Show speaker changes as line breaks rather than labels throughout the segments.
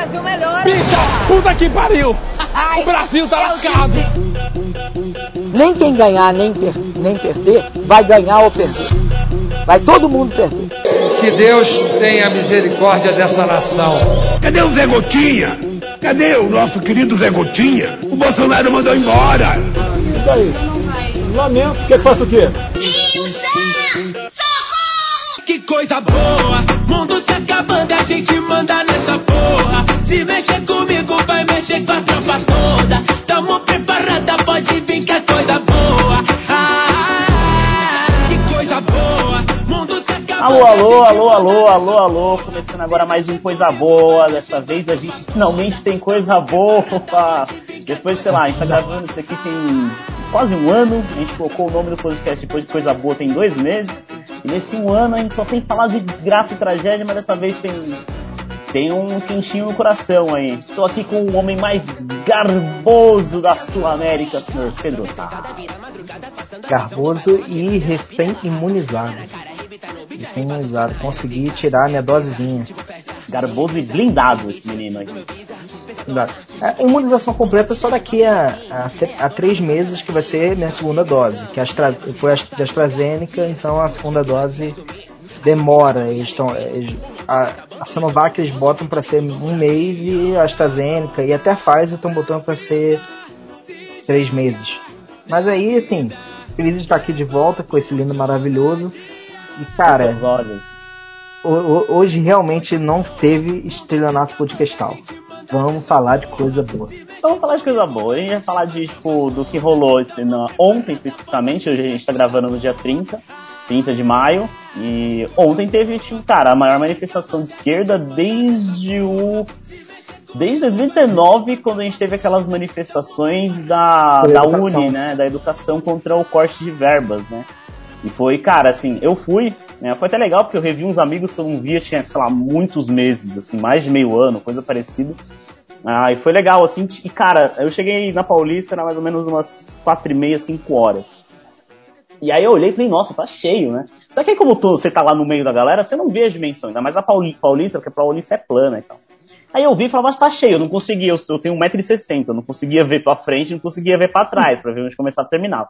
Brasil melhora.
Bicha, puta que pariu. o Brasil tá lascado.
Nem quem ganhar, nem, per nem perder, vai ganhar ou perder. Vai todo mundo perder.
Que Deus tenha misericórdia dessa nação.
Cadê o Zé Gotinha? Cadê o nosso querido Zé Gotinha? O Bolsonaro mandou embora.
E daí? Lamento. O que faz o quê?
Que coisa boa, mundo se acabando, a gente manda nessa porra. Se mexer comigo, vai mexer com a tropa toda. Tamo preparada, pode vir que é coisa boa. Ah, que coisa boa, mundo se acabando.
Alô, alô, alô, alô, alô, alô. Começando agora mais um Coisa Boa. Dessa vez a gente finalmente tem coisa boa. Depois, sei lá, a gente tá gravando isso aqui tem quase um ano. A gente colocou o nome do podcast depois de Coisa Boa tem dois meses. E nesse um ano a gente só tem falado de desgraça e tragédia, mas dessa vez tem, tem um quentinho no coração aí. Estou aqui com o homem mais garboso da Sul-América, senhor Pedro.
Garboso e recém-imunizado. Recém-imunizado. Consegui tirar minha dosezinha.
Garboso e blindado esse menino aqui.
A imunização completa só daqui a, a, a, três meses, que vai ser minha segunda dose. Que Astra, foi a de AstraZeneca, então a segunda dose demora. Eles estão, eles, a, a Sinovac eles botam para ser um mês e a AstraZeneca e até a Pfizer estão botando para ser três meses. Mas aí, assim, feliz de estar aqui de volta com esse lindo maravilhoso. E cara, hoje realmente não teve estelionato podcastal. Vamos falar de coisa boa.
Vamos falar de coisa boa. A gente vai falar de, tipo, do que rolou esse, na, ontem especificamente. Hoje a gente tá gravando no dia 30, 30 de maio. E ontem teve, tipo, cara, a maior manifestação de esquerda desde o. Desde 2019, quando a gente teve aquelas manifestações da, da Uni, né? Da educação contra o corte de verbas, né? E foi, cara, assim, eu fui, né, foi até legal porque eu revi uns amigos que eu não via, tinha, sei lá, muitos meses, assim, mais de meio ano, coisa parecida. Ah, e foi legal, assim, e cara, eu cheguei na Paulista, era mais ou menos umas quatro e meia, cinco horas. E aí eu olhei e falei, nossa, tá cheio, né? Só que aí como tu, você tá lá no meio da galera, você não vê a dimensão, ainda mais a Paulista, porque a Paulista é plana e tal. Aí eu vi e falava, mas tá cheio, eu não conseguia, eu, eu tenho 1,60m, eu não conseguia ver pra frente, não conseguia ver pra trás, pra ver onde começar a terminar.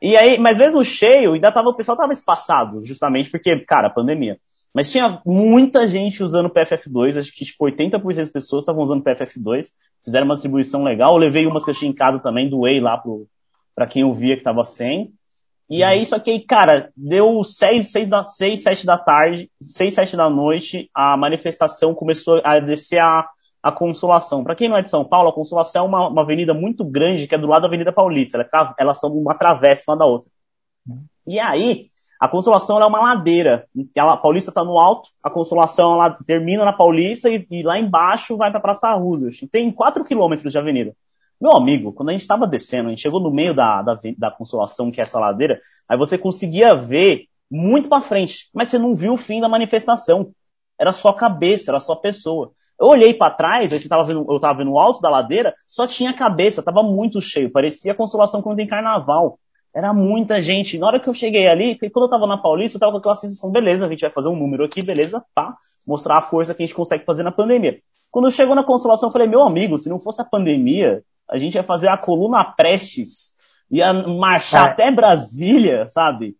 E aí, mas mesmo cheio, ainda tava, o pessoal tava espaçado, justamente porque, cara, pandemia. Mas tinha muita gente usando PFF2, acho que tipo 80% das pessoas estavam usando PFF2, fizeram uma distribuição legal, eu levei umas que eu tinha em casa também, doei lá pro, pra quem eu via que tava sem. E aí, só que aí, cara, deu 6, 6, da, 6, 7 da tarde, 6, 7 da noite, a manifestação começou a descer a, a Consolação. Para quem não é de São Paulo, a Consolação é uma, uma, avenida muito grande que é do lado da Avenida Paulista. Ela, elas são uma travessa uma da outra. E aí, a Consolação é uma ladeira. A Paulista está no alto, a Consolação ela termina na Paulista e, e lá embaixo vai para Praça Roosevelt. Tem 4 quilômetros de avenida. Meu amigo, quando a gente estava descendo, a gente chegou no meio da, da, da Consolação, que é essa ladeira, aí você conseguia ver muito para frente, mas você não viu o fim da manifestação. Era só cabeça, era só pessoa. Eu olhei para trás, aí tava vendo, eu tava vendo o alto da ladeira, só tinha cabeça, tava muito cheio, parecia a consolação quando tem carnaval. Era muita gente. Na hora que eu cheguei ali, quando eu tava na Paulista, eu tava com aquela sensação, beleza, a gente vai fazer um número aqui, beleza, pá, mostrar a força que a gente consegue fazer na pandemia. Quando chegou na consolação, eu falei, meu amigo, se não fosse a pandemia, a gente ia fazer a coluna Prestes, ia marchar é. até Brasília, sabe?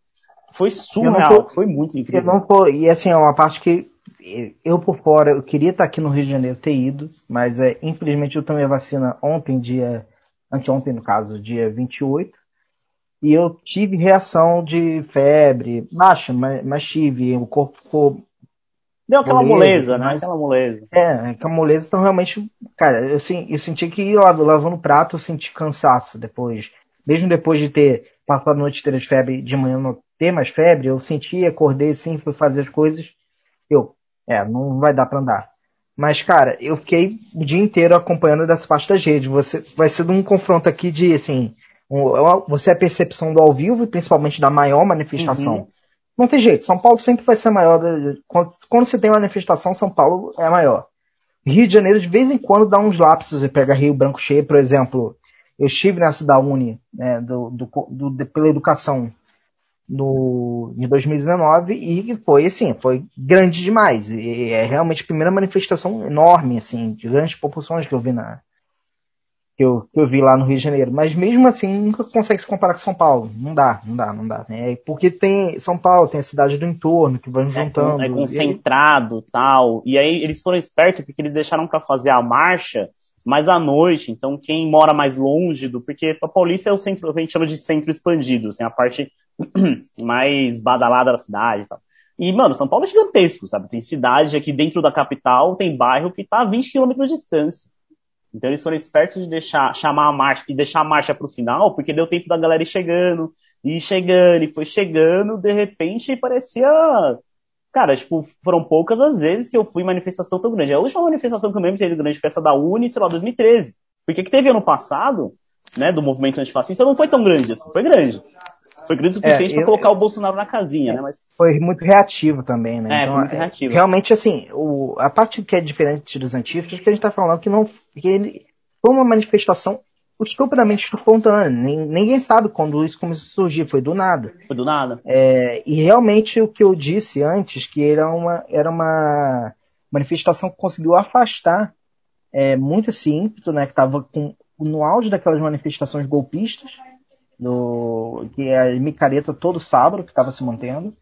Foi surreal, foi muito incrível.
Não, e assim, é uma parte que eu por fora, eu queria estar aqui no Rio de Janeiro, ter ido, mas é, infelizmente eu tomei a vacina ontem, dia, anteontem no caso, dia 28, e eu tive reação de febre, baixa, mas, mas tive, o corpo ficou...
Deu aquela moleza, né? Aquela moleza.
É, aquela moleza, então realmente, cara, eu, eu senti que ir lá lavando o prato, eu senti cansaço depois, mesmo depois de ter passado a noite inteira de febre, de manhã não ter mais febre, eu senti, acordei assim, fui fazer as coisas, eu, é, não vai dar para andar. Mas, cara, eu fiquei o dia inteiro acompanhando dessa parte das redes. Você vai ser um confronto aqui de, assim, um, é você é a percepção do ao vivo e principalmente da maior manifestação. Uhum. Não tem jeito, São Paulo sempre vai ser maior. Quando, quando você tem uma manifestação, São Paulo é maior. Rio de Janeiro, de vez em quando, dá uns lapsos. Você pega Rio Branco Cheio, por exemplo. Eu estive nessa da Uni, né, do, do, do, pela educação. no, em 2019 e foi assim, foi grande demais. E é realmente a primeira manifestação enorme, assim, de grandes proporções que eu vi na, que eu, que eu vi lá no Rio de Janeiro. Mas mesmo assim, nunca consegue se comparar com São Paulo. Não dá, não dá, não dá. Né? Porque tem São Paulo, tem a cidade do entorno que vão é, juntando.
É concentrado e tal. E aí eles foram espertos porque eles deixaram para fazer a marcha mais à noite. Então quem mora mais longe do. Porque a Paulista é o centro, a gente chama de centro expandido, assim, a parte mais badalada da cidade e tal. E, mano, São Paulo é gigantesco, sabe? Tem cidade aqui dentro da capital, tem bairro que tá a 20 km de distância. Então eles foram espertos de deixar, chamar a marcha e deixar a marcha para o final, porque deu tempo da galera ir chegando, e chegando, e foi chegando, de repente parecia. Cara, tipo, foram poucas as vezes que eu fui em manifestação tão grande. A última manifestação que eu lembro teve grande festa da Uni, sei lá, 2013. Porque que teve ano passado, né, do movimento antifascista, não foi tão grande assim, foi grande. Foi grande o suficiente é, para colocar o Bolsonaro na casinha, né? Mas...
Foi muito reativo também, né?
É, então, foi muito reativo.
Realmente, assim, o, a parte que é diferente dos antifas, que a gente está falando que não. Que ele, foi uma manifestação estupidamente espontânea. Ninguém sabe quando isso começou a surgir, foi do nada.
Foi do nada.
É, e realmente o que eu disse antes, que era uma, era uma manifestação que conseguiu afastar é, muito esse ímpeto, né? Que estava no auge daquelas manifestações golpistas do que é a micareta todo sábado que estava se mantendo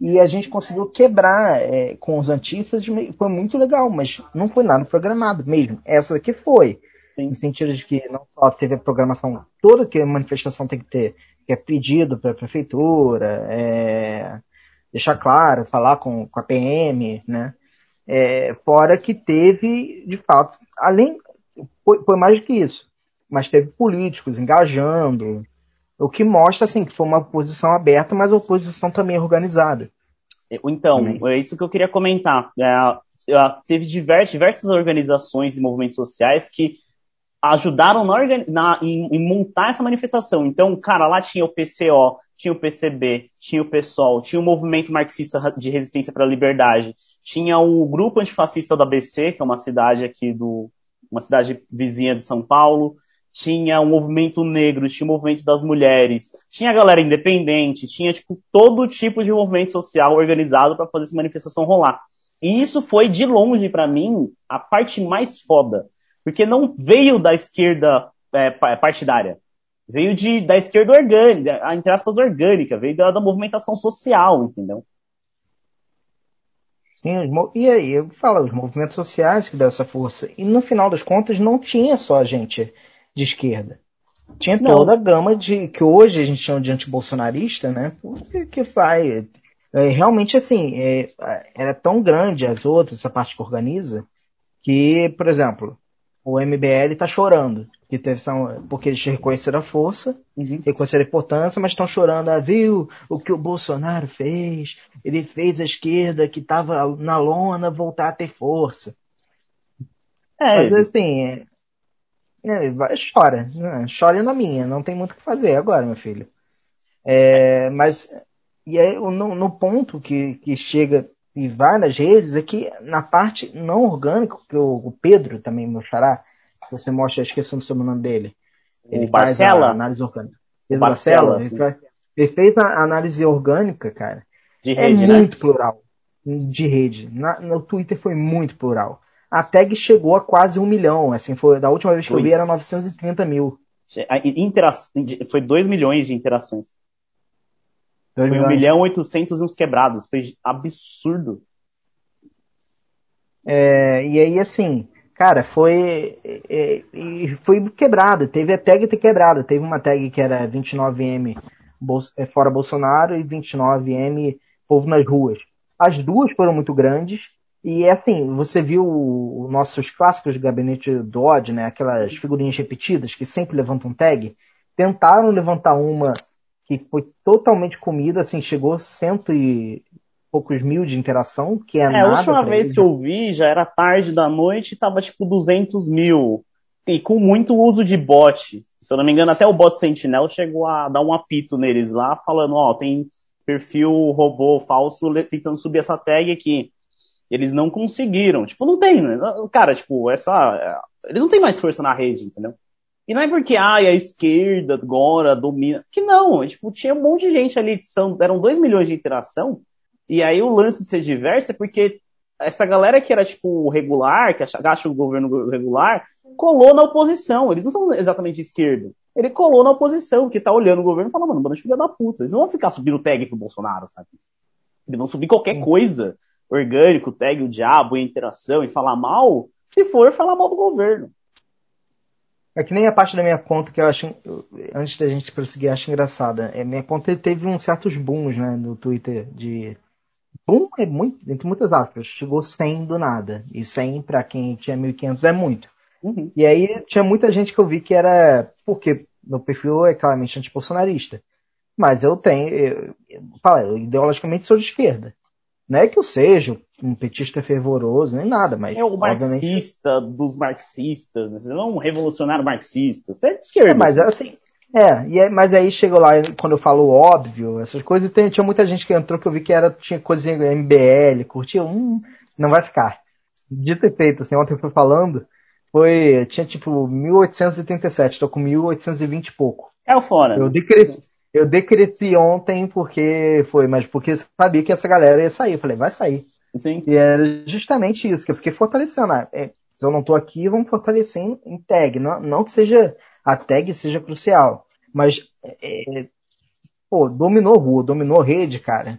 e a gente conseguiu quebrar é, com os antifas, foi muito legal, mas não foi nada programado mesmo. Essa aqui foi, Sim. no sentido de que não só teve a programação toda que a manifestação tem que ter, que é pedido para a prefeitura, é, deixar claro, falar com, com a PM, né? É, fora que teve, de fato, além, foi, foi mais do que isso, mas teve políticos engajando, o que mostra, assim, que foi uma oposição aberta, mas a oposição também organizada.
Então, também. é isso que eu queria comentar. É, é, teve diversas, diversas organizações e movimentos sociais que ajudaram na, na, em, em, montar essa manifestação. Então, cara, lá tinha o PCO, tinha o PCB, tinha o PSOL, tinha o Movimento Marxista de Resistência para a Liberdade, tinha o Grupo Antifascista da ABC, que é uma cidade aqui do, uma cidade vizinha de São Paulo, tinha o movimento negro, tinha o movimento das mulheres, tinha a galera independente, tinha tipo todo tipo de movimento social organizado para fazer essa manifestação rolar. E isso foi de longe para mim a parte mais foda, porque não veio da esquerda é, partidária, veio de, da esquerda orgânica, entre aspas orgânica, veio da, da movimentação social, entendeu?
Sim, e aí, eu falo, os movimentos sociais que dão essa força. E no final das contas, não tinha só gente de esquerda. Tinha Não. toda a gama de que hoje a gente chama de antibolsonarista, né? Que, que faz. É, realmente, assim, é, era tão grande as outras, essa parte que organiza, que, por exemplo, o MBL está chorando. Que teve, porque eles reconheceram a força, uhum. reconheceram a importância, mas estão chorando. Ah, viu o que o Bolsonaro fez? Ele fez a esquerda que estava na lona voltar a ter força. É, mas assim, é, chora. Né? Chora na minha, não tem muito o que fazer agora, meu filho. É, mas, e aí, no, no ponto que, que chega e vai nas redes, é que na parte não orgânica, que o, o Pedro também mostrará, se você mostra, esqueci o sobrenome dele.
Ele o faz Barcela? a
análise orgânica. Pedro Barcela, Barcela ele, faz, ele, fez a análise orgânica, cara.
De é rede, é
muito né? plural. De rede. Na, no Twitter foi muito plural a tag chegou a quase um milhão. Assim, foi, da última vez que pois. eu vi era 930 mil.
Intera foi 2 milhões de interações. Dois foi 1 milhão 800 e uns quebrados. Foi absurdo.
É, e aí, assim, cara, foi. É, foi quebrado. Teve a tag ter quebrado. Teve uma tag que era 29M é, fora Bolsonaro e 29M povo nas ruas. As duas foram muito grandes e é assim, você viu os nossos clássicos de gabinete do ódio, né? Aquelas figurinhas repetidas que sempre levantam tag. Tentaram levantar uma que foi totalmente comida, assim, chegou cento e poucos mil de interação, que é, é nada.
a última vez que eu vi já era tarde da noite e tava tipo 200 mil. E com muito uso de bot. Se eu não me engano, até o bot Sentinel chegou a dar um apito neles lá, falando, ó, tem perfil robô falso tentando subir essa tag aqui. Eles não conseguiram. Tipo, não tem, né? Cara, tipo, essa. Eles não têm mais força na rede, entendeu? E não é porque, ai, a esquerda agora domina. Que não, tipo, tinha um monte de gente ali, são, eram 2 milhões de interação, e aí o lance de ser diverso é porque essa galera que era, tipo, regular, que acha o governo regular, colou na oposição. Eles não são exatamente esquerda. Ele colou na oposição, que tá olhando o governo e fala, mano, bando de filha da puta. Eles não vão ficar subindo tag pro Bolsonaro, sabe? Eles vão subir qualquer coisa, orgânico, tag o diabo, interação, e falar mal, se for falar mal do governo.
É que nem a parte da minha conta que eu acho, antes da gente prosseguir, acho engraçada. É, minha conta teve uns certos booms, né, no Twitter de boom é muito, entre muitas aspas, chegou 100 do nada. E 100 para quem tinha 1500 é muito. Uhum. E aí tinha muita gente que eu vi que era, porque meu perfil é claramente antibolsonarista. Mas eu tenho, eu, eu, eu ideologicamente sou de esquerda. Não é que eu seja um petista fervoroso, nem nada, mas.
É o marxista obviamente... dos marxistas, né? você não é um revolucionário marxista, você é de esquerda. É,
mas assim. É, e é, mas aí chegou lá, quando eu falo óbvio, essas coisas, tem, tinha muita gente que entrou que eu vi que era, tinha coisa em MBL, curtia, hum, não vai ficar. Dito e feito, assim, ontem eu fui falando, foi, tinha tipo 1887, tô com 1820 e pouco.
É o fora.
Eu decresci, eu decresci ontem porque foi, mas porque sabia que essa galera ia sair. Eu falei, vai sair.
Sim.
E era justamente isso, que eu fiquei fortalecendo. Ah, é, se eu não tô aqui, vamos fortalecer em, em tag. Não, não que seja a tag seja crucial, mas é, pô, dominou rua, dominou rede, cara.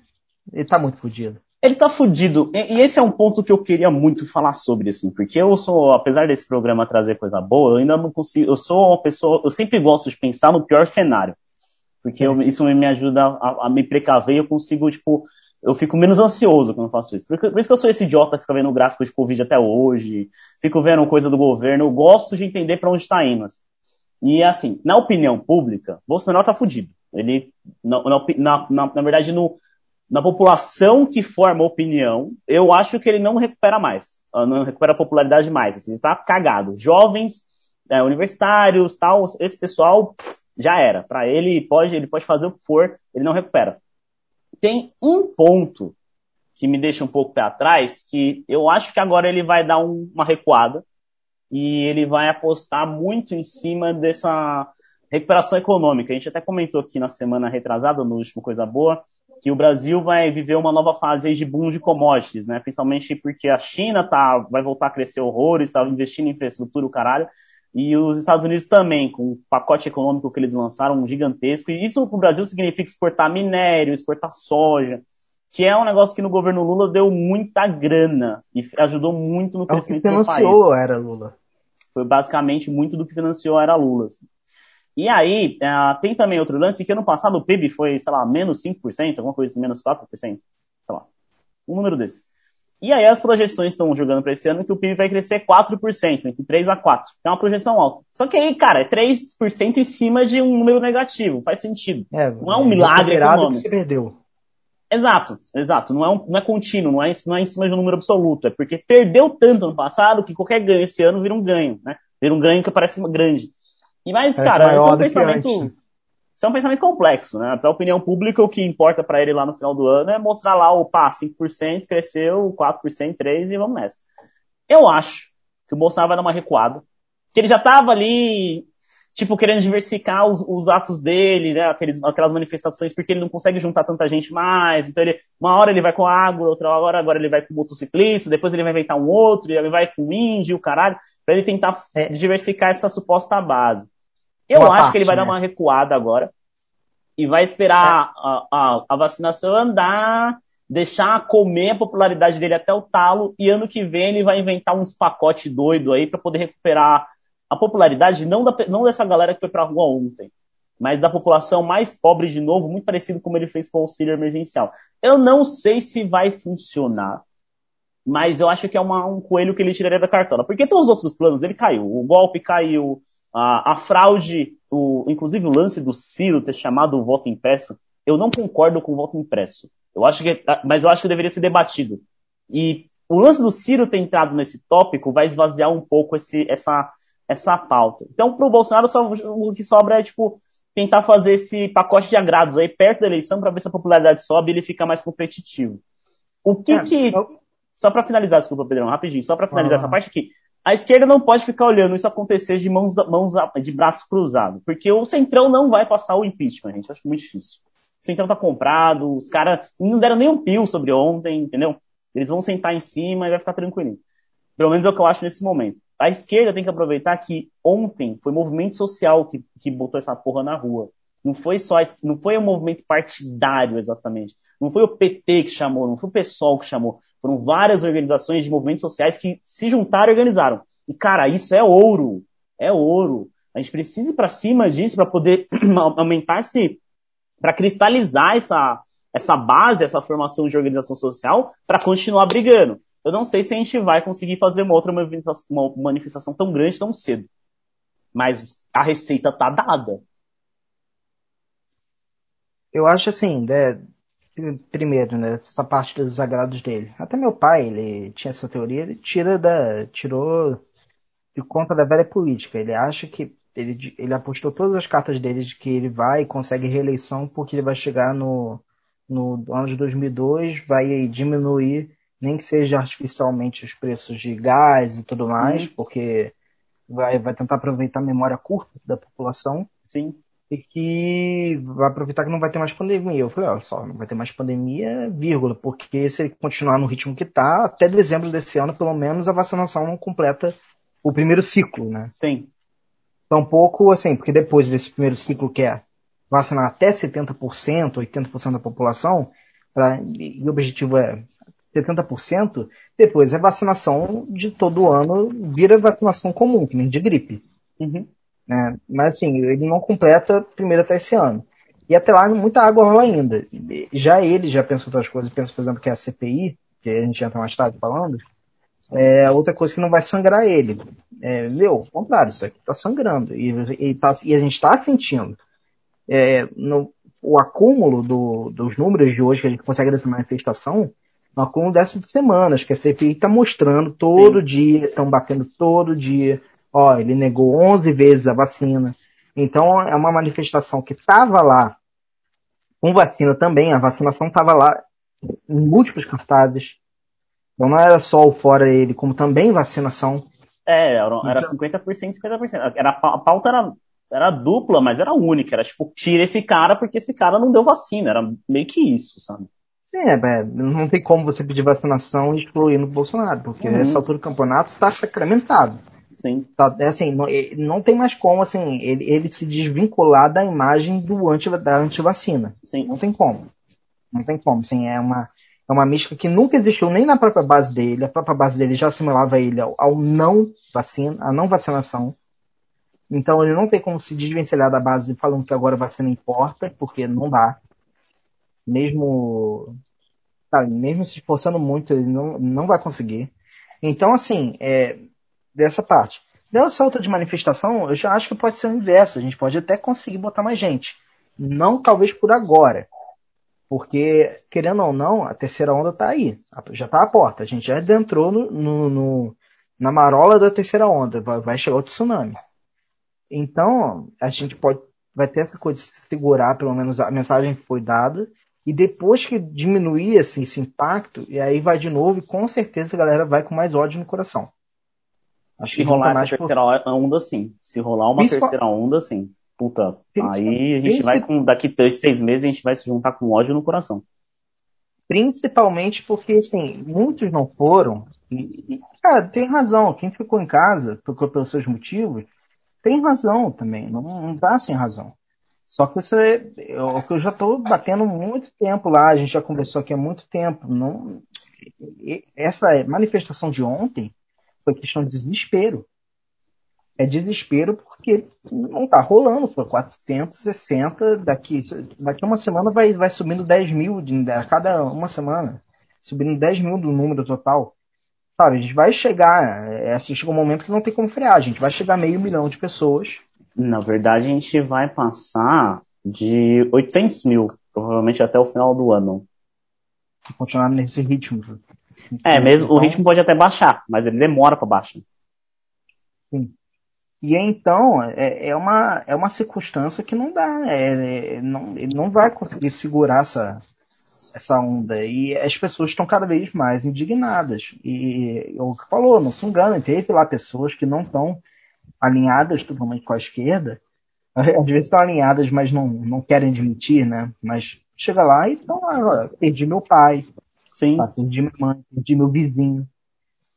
Ele tá muito fodido.
Ele tá fudido. E, e, esse é um ponto que eu queria muito falar sobre, assim, porque eu sou, apesar desse programa trazer coisa boa, eu ainda não consigo. Eu sou uma pessoa, eu sempre gosto de pensar no pior cenário. Porque eu, isso me ajuda a, a me precaver e eu consigo, tipo, eu fico menos ansioso quando eu faço isso. Por, por isso que eu sou esse idiota que fica vendo gráfico de Covid até hoje, fico vendo coisa do governo, eu gosto de entender para onde está indo. E assim, na opinião pública, Bolsonaro tá fudido. Ele, na, na, na, na verdade, no, na população que forma opinião, eu acho que ele não recupera mais, ah, não recupera popularidade mais, assim, ele tá cagado. Jovens, é, universitários, tal, esse pessoal já era. Para ele pode, ele pode fazer o que for, ele não recupera tem um ponto que me deixa um pouco pé atrás, que eu acho que agora ele vai dar um, uma recuada e ele vai apostar muito em cima dessa recuperação econômica. A gente até comentou aqui na semana retrasada, no último Coisa Boa, que o Brasil vai viver uma nova fase de boom de commodities, né? Principalmente porque a China tá, vai voltar a crescer horrores, está investindo em infraestrutura, o caralho. E os Estados Unidos também, com o pacote econômico que eles lançaram, gigantesco. E isso para o Brasil significa exportar minério, exportar soja, que é um negócio que no governo Lula deu muita grana e ajudou muito no crescimento é o que financiou do país.
era Lula.
Foi basicamente muito do que financiou era Lula. Assim. E aí, uh, tem também outro lance que ano passado o PIB foi, sei lá, menos 5%, alguma coisa assim, menos 4%. Sei lá. Um número desse. E aí as projeções estão jogando para esse ano que o PIB vai crescer 4%, entre 3 a 4. É uma projeção alta. Só que aí, cara, é 3% em cima de um número negativo. Faz sentido. É, não é um milagre econômico.
que você perdeu.
Exato, exato. Não é, um, não é contínuo, não é, não é em cima de um número absoluto. É porque perdeu tanto no passado que qualquer ganho esse ano vira um ganho, né? Vira um ganho que parece grande. E mais, parece cara, esse é um pensamento isso é um pensamento complexo, né? Para a opinião pública, o que importa para ele lá no final do ano é mostrar lá o pá, 5%, cresceu, 4%, 3% e vamos nessa. Eu acho que o Bolsonaro vai dar uma recuada, que ele já estava ali, tipo, querendo diversificar os, os, atos dele, né? Aqueles, aquelas manifestações, porque ele não consegue juntar tanta gente mais. Então, ele, uma hora ele vai com água, outra hora agora ele vai com motociclista, depois ele vai inventar um outro, e ele vai com índio, o caralho, para ele tentar é. diversificar essa suposta base. Eu uma acho parte, que ele vai né? dar uma recuada agora e vai esperar é. a, a, a, vacinação andar, deixar comer a popularidade dele até o talo e ano que vem ele vai inventar uns pacotes doido aí para poder recuperar a popularidade não, da, não dessa galera que foi pra rua ontem, mas da população mais pobre de novo, muito parecido como ele fez com o auxílio emergencial. Eu não sei se vai funcionar, mas eu acho que é uma, um coelho que ele tiraria da cartola. Porque todos os outros planos, ele caiu. O golpe caiu, a, a fraude, o, inclusive o lance do Ciro ter chamado o voto impresso, eu não concordo com o voto impresso. Eu acho que, mas eu acho que deveria ser debatido. E o lance do Ciro ter entrado nesse tópico vai esvaziar um pouco esse, essa, essa pauta. Então, para o Bolsonaro, só, o que sobra é, tipo, tentar fazer esse pacote de agrados aí perto da eleição para ver se a popularidade sobe e ele fica mais competitivo. O que é, que... Eu... Só para finalizar, desculpa, Pedrão, rapidinho, só para finalizar ah. essa parte aqui. A esquerda não pode ficar olhando isso acontecer de mãos, mãos de braço cruzado, porque o Centrão não vai passar o impeachment, gente. Acho muito difícil. O Centrão tá comprado, os caras não deram nem um pio sobre ontem, entendeu? Eles vão sentar em cima e vai ficar tranquilinho. Pelo menos é o que eu acho nesse momento. A esquerda tem que aproveitar que ontem foi movimento social que, que botou essa porra na rua. Não foi só, não foi um movimento partidário exatamente. Não foi o PT que chamou, não foi o PSOL que chamou. Foram várias organizações de movimentos sociais que se juntaram e organizaram. E, cara, isso é ouro. É ouro. A gente precisa ir para cima disso para poder aumentar-se, para cristalizar essa, essa base, essa formação de organização social, para continuar brigando. Eu não sei se a gente vai conseguir fazer uma outra manifestação, uma manifestação tão grande tão cedo. Mas a receita tá dada.
Eu acho assim, né, primeiro, né, essa parte dos agrados dele. Até meu pai, ele tinha essa teoria, ele tira da, tirou de conta da velha política. Ele acha que ele, ele apostou todas as cartas dele de que ele vai e consegue reeleição porque ele vai chegar no, no ano de 2002, vai diminuir, nem que seja artificialmente, os preços de gás e tudo mais, uhum. porque vai, vai tentar aproveitar a memória curta da população.
Sim
e que vai aproveitar que não vai ter mais pandemia. Eu falei, olha só, não vai ter mais pandemia, vírgula, porque se ele continuar no ritmo que está, até dezembro desse ano, pelo menos, a vacinação não completa o primeiro ciclo, né?
Sim.
Tampouco, assim, porque depois desse primeiro ciclo que é vacinar até 70%, 80% da população, pra, e o objetivo é 70%, depois é vacinação de todo ano, vira vacinação comum, que nem de gripe.
Uhum.
Né? Mas assim, ele não completa primeiro até esse ano. E até lá muita água rola ainda. Já ele já pensa outras coisas, pensa, por exemplo, que é a CPI, que a gente entra mais tarde falando, é outra coisa que não vai sangrar ele. É, meu, ao contrário, isso aqui está sangrando. E, e, tá, e, a gente está sentindo. É, no, o acúmulo do, dos números de hoje que a gente consegue dessa manifestação, no acúmulo dessas semanas, que a CPI está mostrando todo Sim. dia, estão batendo todo dia. Ó, ele negou 11 vezes a vacina. Então é uma manifestação que estava lá com vacina também, a vacinação estava lá em múltiplos cartazes. Então não era só o fora ele, como também vacinação.
É, era, era então, 50%, 50%. Era, a pauta era, era dupla, mas era única. Era tipo, tira esse cara porque esse cara não deu vacina. Era meio que isso, sabe?
É, é não tem como você pedir vacinação e excluir no Bolsonaro, porque uhum. nessa altura do campeonato está sacramentado.
Sim.
Tá, é assim, não, não, tem mais como assim, ele, ele se desvincular da imagem do anti, da antivacina.
Sim.
Não tem como. Não tem como. Assim, é uma, é uma mística que nunca existiu nem na própria base dele. A própria base dele já assimilava ele ao, ao não vacina, a não vacinação. Então ele não tem como se desvencilhar da base falando que agora a vacina importa, porque não dá. Mesmo, sabe, mesmo se esforçando muito, ele não, não vai conseguir. Então, assim, é, dessa parte. Dessa outra de manifestação, eu já acho que pode ser o inverso. A gente pode até conseguir botar mais gente. Não talvez por agora. Porque, querendo ou não, a terceira onda está aí. Já está à porta. A gente já adentrou no, no, no, na marola da terceira onda. Vai, vai chegar o tsunami. Então, a gente pode vai ter essa coisa de se segurar, pelo menos a mensagem foi dada. E depois que diminuir assim, esse impacto, e aí vai de novo, e com certeza a galera vai com mais ódio no coração.
Acho se rolar essa terceira por... onda, sim. Se rolar uma terceira onda, sim. Puta, aí a gente vai com. Daqui três, seis meses a gente vai se juntar com ódio no coração.
Principalmente porque, assim, muitos não foram. E, e, cara, tem razão. Quem ficou em casa, por, pelos seus motivos, tem razão também. Não, não tá sem razão. Só que você. Eu, eu já tô batendo muito tempo lá, a gente já conversou aqui há muito tempo. Não, essa manifestação de ontem foi questão de desespero. É desespero porque não tá rolando, foi 460, daqui, daqui uma semana vai, vai subindo 10 mil de, a cada uma semana. Subindo 10 mil do número total. Sabe, a gente vai chegar, é assim, chega um momento que não tem como frear, a gente vai chegar a meio milhão de pessoas.
Na verdade, a gente vai passar de 800 mil, provavelmente até o final do ano.
Continuar nesse ritmo.
É, mesmo então, o ritmo pode até baixar, mas ele demora para baixar.
Sim. E então é, é, uma, é uma circunstância que não dá, é, é, não, ele não vai conseguir segurar essa, essa onda e as pessoas estão cada vez mais indignadas. E o que falou, não se engana, teve lá pessoas que não estão alinhadas totalmente com a esquerda, às vezes estão alinhadas, mas não, não querem admitir, né? Mas chega lá e estão lá, perdi meu pai,
Sim.
Tá, perdi minha mãe, perdi meu vizinho.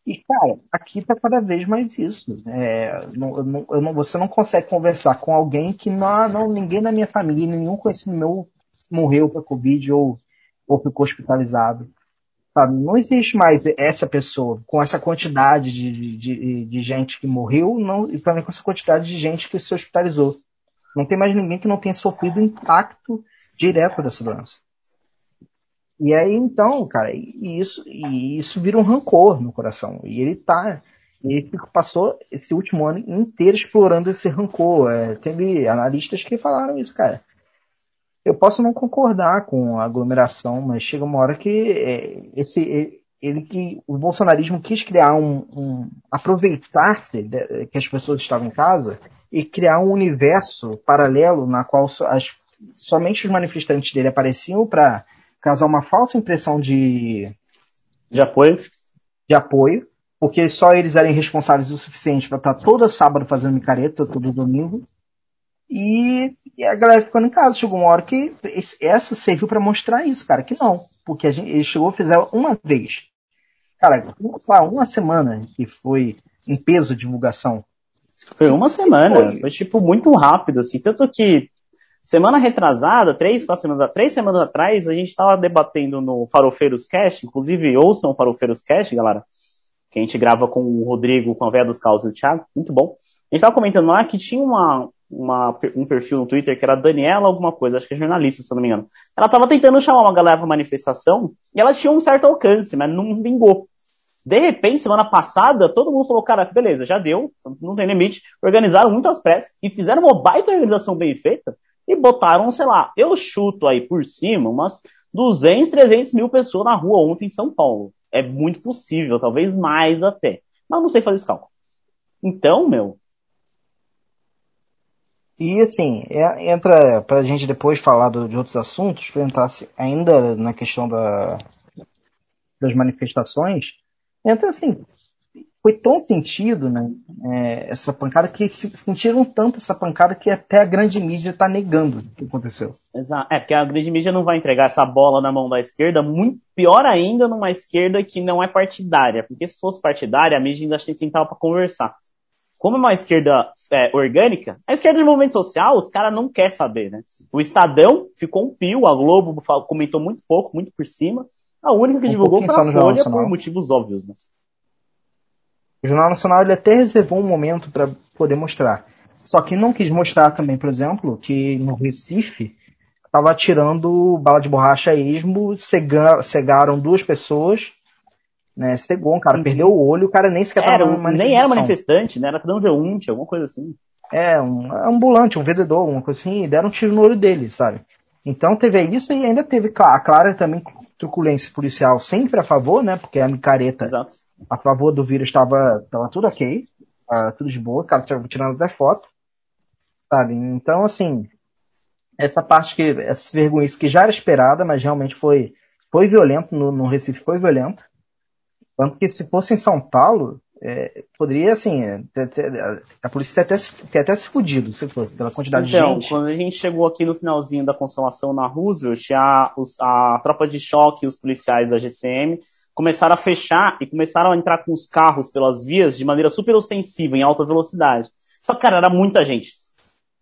E, cara, aqui tá cada vez mais isso. É, não, não, não, você não consegue conversar com alguém que não, não ninguém na minha família, nenhum conhecido meu morreu por Covid ou, ou ficou hospitalizado. Sabe? Não existe mais essa pessoa com essa quantidade de, de, de gente que morreu não, e também com essa quantidade de gente que se hospitalizou. Não tem mais ninguém que não tenha sofrido impacto direto dessa doença. E aí, então, cara, e isso, e isso vira um rancor no coração. E ele tá. Ele passou esse último ano inteiro explorando esse rancor. É, teve analistas que falaram isso, cara. Eu posso não concordar com a aglomeração, mas chega uma hora que é, esse ele que o bolsonarismo quis criar um, um aproveitar-se que as pessoas estavam em casa e criar um universo paralelo na qual as, somente os manifestantes dele apareciam para causar uma falsa impressão de
de apoio,
de apoio, porque só eles eram responsáveis o suficiente para estar todo sábado fazendo micareta, todo domingo. E, e, a galera ficando em casa. Chegou uma hora que esse, essa serviu para mostrar isso, cara, que não. Porque a gente, ele chegou a fazer uma vez. Cara, sei lá, uma semana que foi em peso de divulgação.
Foi uma semana. Foi, foi tipo muito rápido, assim. Tanto que Semana retrasada, três, quatro semanas, três semanas atrás, a gente estava debatendo no Farofeiros Cast, inclusive ouçam o Farofeiros Cast, galera, que a gente grava com o Rodrigo, com a Véia dos Caos e o Thiago, muito bom. A gente estava comentando lá que tinha uma, uma, um perfil no Twitter que era Daniela alguma coisa, acho que é jornalista, se eu não me engano. Ela estava tentando chamar uma galera para manifestação e ela tinha um certo alcance, mas não vingou. De repente, semana passada, todo mundo falou, cara, beleza, já deu, não tem limite. Organizaram muitas pressas e fizeram uma baita organização bem feita e botaram, sei lá, eu chuto aí por cima umas 200, 300 mil pessoas na rua ontem em São Paulo. É muito possível, talvez mais até. Mas não sei fazer esse cálculo. Então, meu.
E assim, é, entra pra gente depois falar do, de outros assuntos, entrar ainda na questão da, das manifestações, entra assim, foi tão sentido, né, é, essa pancada, que se sentiram tanto essa pancada que até a grande mídia está negando o que aconteceu.
Exato. É, porque a grande mídia não vai entregar essa bola na mão da esquerda, muito pior ainda numa esquerda que não é partidária. Porque se fosse partidária, a mídia ainda tentava para conversar. Como é uma esquerda é, orgânica, a esquerda de movimento social, os caras não quer saber, né? O Estadão ficou um pio, a Globo comentou muito pouco, muito por cima. A única que um divulgou foi a Folha por motivos óbvios, né?
O Jornal Nacional ele até reservou um momento para poder mostrar. Só que não quis mostrar também, por exemplo, que no Recife estava atirando bala de borracha a esmo, cega, cegaram duas pessoas, né? Cegou um cara, uhum. perdeu o olho, o cara nem sequer
era, um, Nem era manifestante, né? Era transeunte, alguma coisa assim.
É, um ambulante, um vendedor, alguma coisa assim, e deram um tiro no olho dele, sabe? Então teve isso e ainda teve a Clara também truculência policial sempre a favor, né? Porque a micareta
Exato
a favor do vírus estava tava tudo ok, uh, tudo de boa, o cara tirando até foto, sabe? Então, assim, essa parte que, essa vergonha que já era esperada, mas realmente foi, foi violento, no, no Recife foi violento. Tanto que se fosse em São Paulo, é, poderia, assim, a polícia ter até, se, ter até se fudido, se fosse, pela quantidade
então,
de gente.
quando a gente chegou aqui no finalzinho da consolação na Roosevelt, a, a tropa de choque e os policiais da GCM começaram a fechar e começaram a entrar com os carros pelas vias de maneira super ostensiva, em alta velocidade. Só que, cara, era muita gente.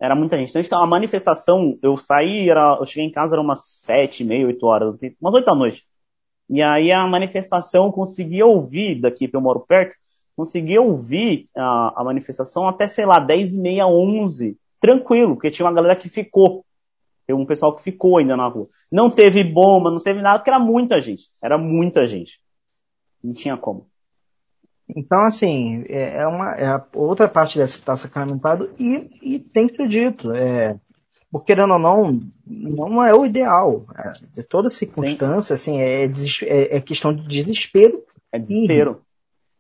Era muita gente. Então, a manifestação, eu saí, era, eu cheguei em casa, era umas sete, meia, oito horas, umas oito da noite. E aí a manifestação, conseguia ouvir, daqui que eu moro perto, conseguia ouvir a, a manifestação até, sei lá, dez e meia, onze. Tranquilo, porque tinha uma galera que ficou. Tem um pessoal que ficou ainda na rua. Não teve bomba, não teve nada, porque era muita gente. Era muita gente. Não tinha como.
Então, assim, é, é uma é outra parte dessa que está sacramentado e, e tem que ser dito. É, porque, querendo ou não, não é o ideal. É, toda circunstância, Sim. assim, é, é, é, questão de desespero.
É desespero.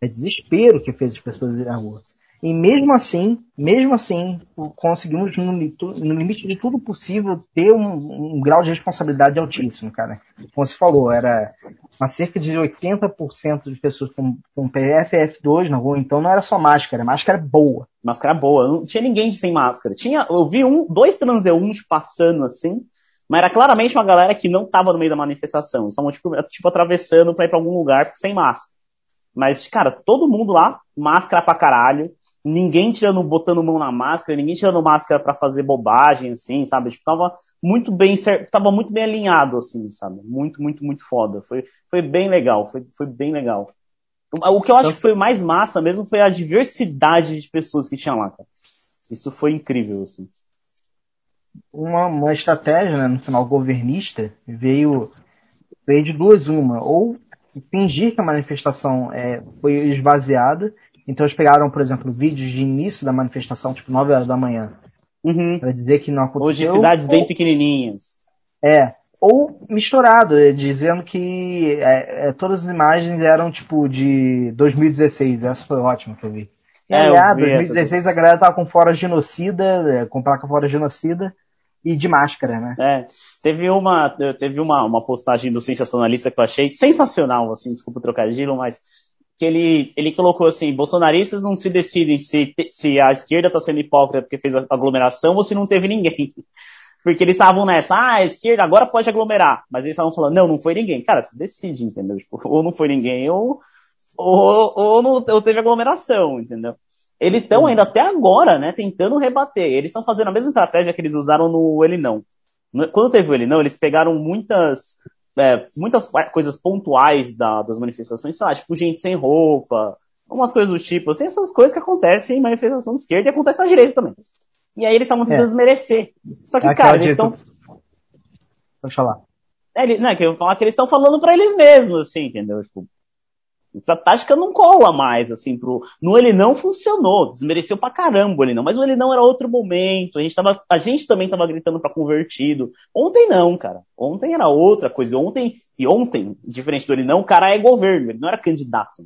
E, é desespero que fez as pessoas ir à rua. E mesmo assim, mesmo assim, conseguimos, no, limite de tudo possível, ter um, um, grau de responsabilidade altíssimo, cara. Como você falou, era uma cerca de 80% de pessoas com, com PFF2 na rua, então não era só máscara, máscara boa.
Máscara boa, não tinha ninguém sem máscara. Tinha, eu vi um, dois transeuntes passando assim, mas era claramente uma galera que não tava no meio da manifestação. Estavam, tipo, tipo, atravessando pra ir pra algum lugar sem máscara. Mas, cara, todo mundo lá, máscara pra caralho, ninguém tirando, botando mão na máscara, ninguém tirando máscara para fazer bobagem, assim, sabe? Tipo, tava muito bem, tava muito bem alinhado, assim, sabe? Muito, muito, muito foda. Foi, foi bem legal, foi, foi bem legal. O que eu acho que foi mais massa mesmo foi a diversidade de pessoas que tinha lá, cara. Isso foi incrível, assim.
Uma, uma estratégia, né, no final governista, veio, veio de duas uma. Ou fingir que a manifestação é, foi esvaziada então eles pegaram, por exemplo, vídeos de início da manifestação, tipo 9 horas da manhã,
uhum.
para dizer que não aconteceu.
Hoje cidades ou, bem pequenininhas.
É. Ou misturado, é, dizendo que é, é, todas as imagens eram tipo de 2016. Essa foi ótima que eu vi. E, é, aliás, 2016 a galera tava com fora genocida, com placa fora genocida e de máscara, né?
É, teve uma, teve uma, uma postagem do sensacionalista que eu achei sensacional, assim, desculpa o trocadilho, mas que ele, ele colocou assim, bolsonaristas não se decidem se, se a esquerda está sendo hipócrita porque fez aglomeração ou se não teve ninguém. Porque eles estavam nessa, ah, a esquerda agora pode aglomerar. Mas eles estavam falando, não, não foi ninguém. Cara, se decide, entendeu? Tipo, ou não foi ninguém, ou, ou, ou, não, ou teve aglomeração, entendeu? Eles estão ainda até agora, né, tentando rebater. Eles estão fazendo a mesma estratégia que eles usaram no Ele Não. Quando teve o Ele Não, eles pegaram muitas é, muitas coisas pontuais da, das manifestações, sei lá, tipo gente sem roupa, algumas coisas do tipo, assim, essas coisas que acontecem em manifestação de esquerda e acontecem na direita também. E aí eles estavam tentando é. desmerecer. Só que, é cara, eles estão.
Pode falar.
É, não, é que eu falar que eles estão falando para eles mesmos, assim, entendeu? Tipo, essa tática não cola mais, assim, pro. No ele não funcionou, desmereceu pra caramba ele não, mas o ele não era outro momento, a gente, tava, a gente também tava gritando pra convertido. Ontem não, cara. Ontem era outra coisa. Ontem, e ontem, diferente do ele não, o cara é governo, ele não era candidato.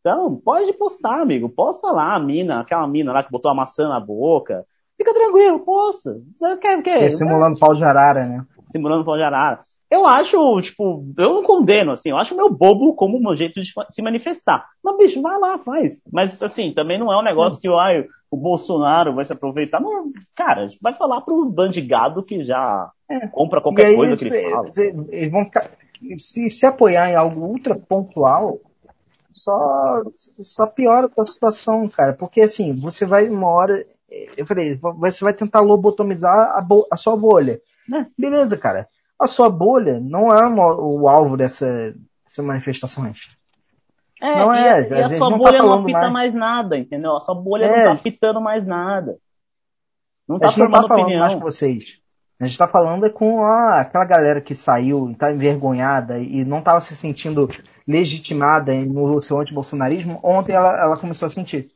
Então, pode postar, amigo. Posta lá a mina, aquela mina lá que botou a maçã na boca. Fica tranquilo, posta. Quer, quer,
é, simulando pau de arara, né?
Simulando pau de arara. Eu acho, tipo, eu não condeno, assim, eu acho meu bobo como um jeito de se manifestar. Mas, bicho, vai lá, faz. Mas, assim, também não é um negócio que ai, o Bolsonaro vai se aproveitar. Não, cara, vai falar pro bandigado que já é. compra qualquer coisa que ele fala.
Eles vão ficar, se, se apoiar em algo ultra pontual, só, só piora a situação, cara. Porque, assim, você vai uma hora, eu falei, você vai tentar lobotomizar a, a sua bolha. É. Beleza, cara a sua bolha não é o alvo dessa, dessa manifestações.
É, não e, é, a, e a sua tá bolha tá não apita mais. mais. nada, entendeu? A sua bolha é. não tá apitando mais nada. Não tá formando não tá opinião. mais
com vocês. A gente tá falando é com ah, aquela galera que saiu, tá envergonhada e não tava se sentindo legitimada no seu antibolsonarismo. Ontem ela, ela começou a sentir.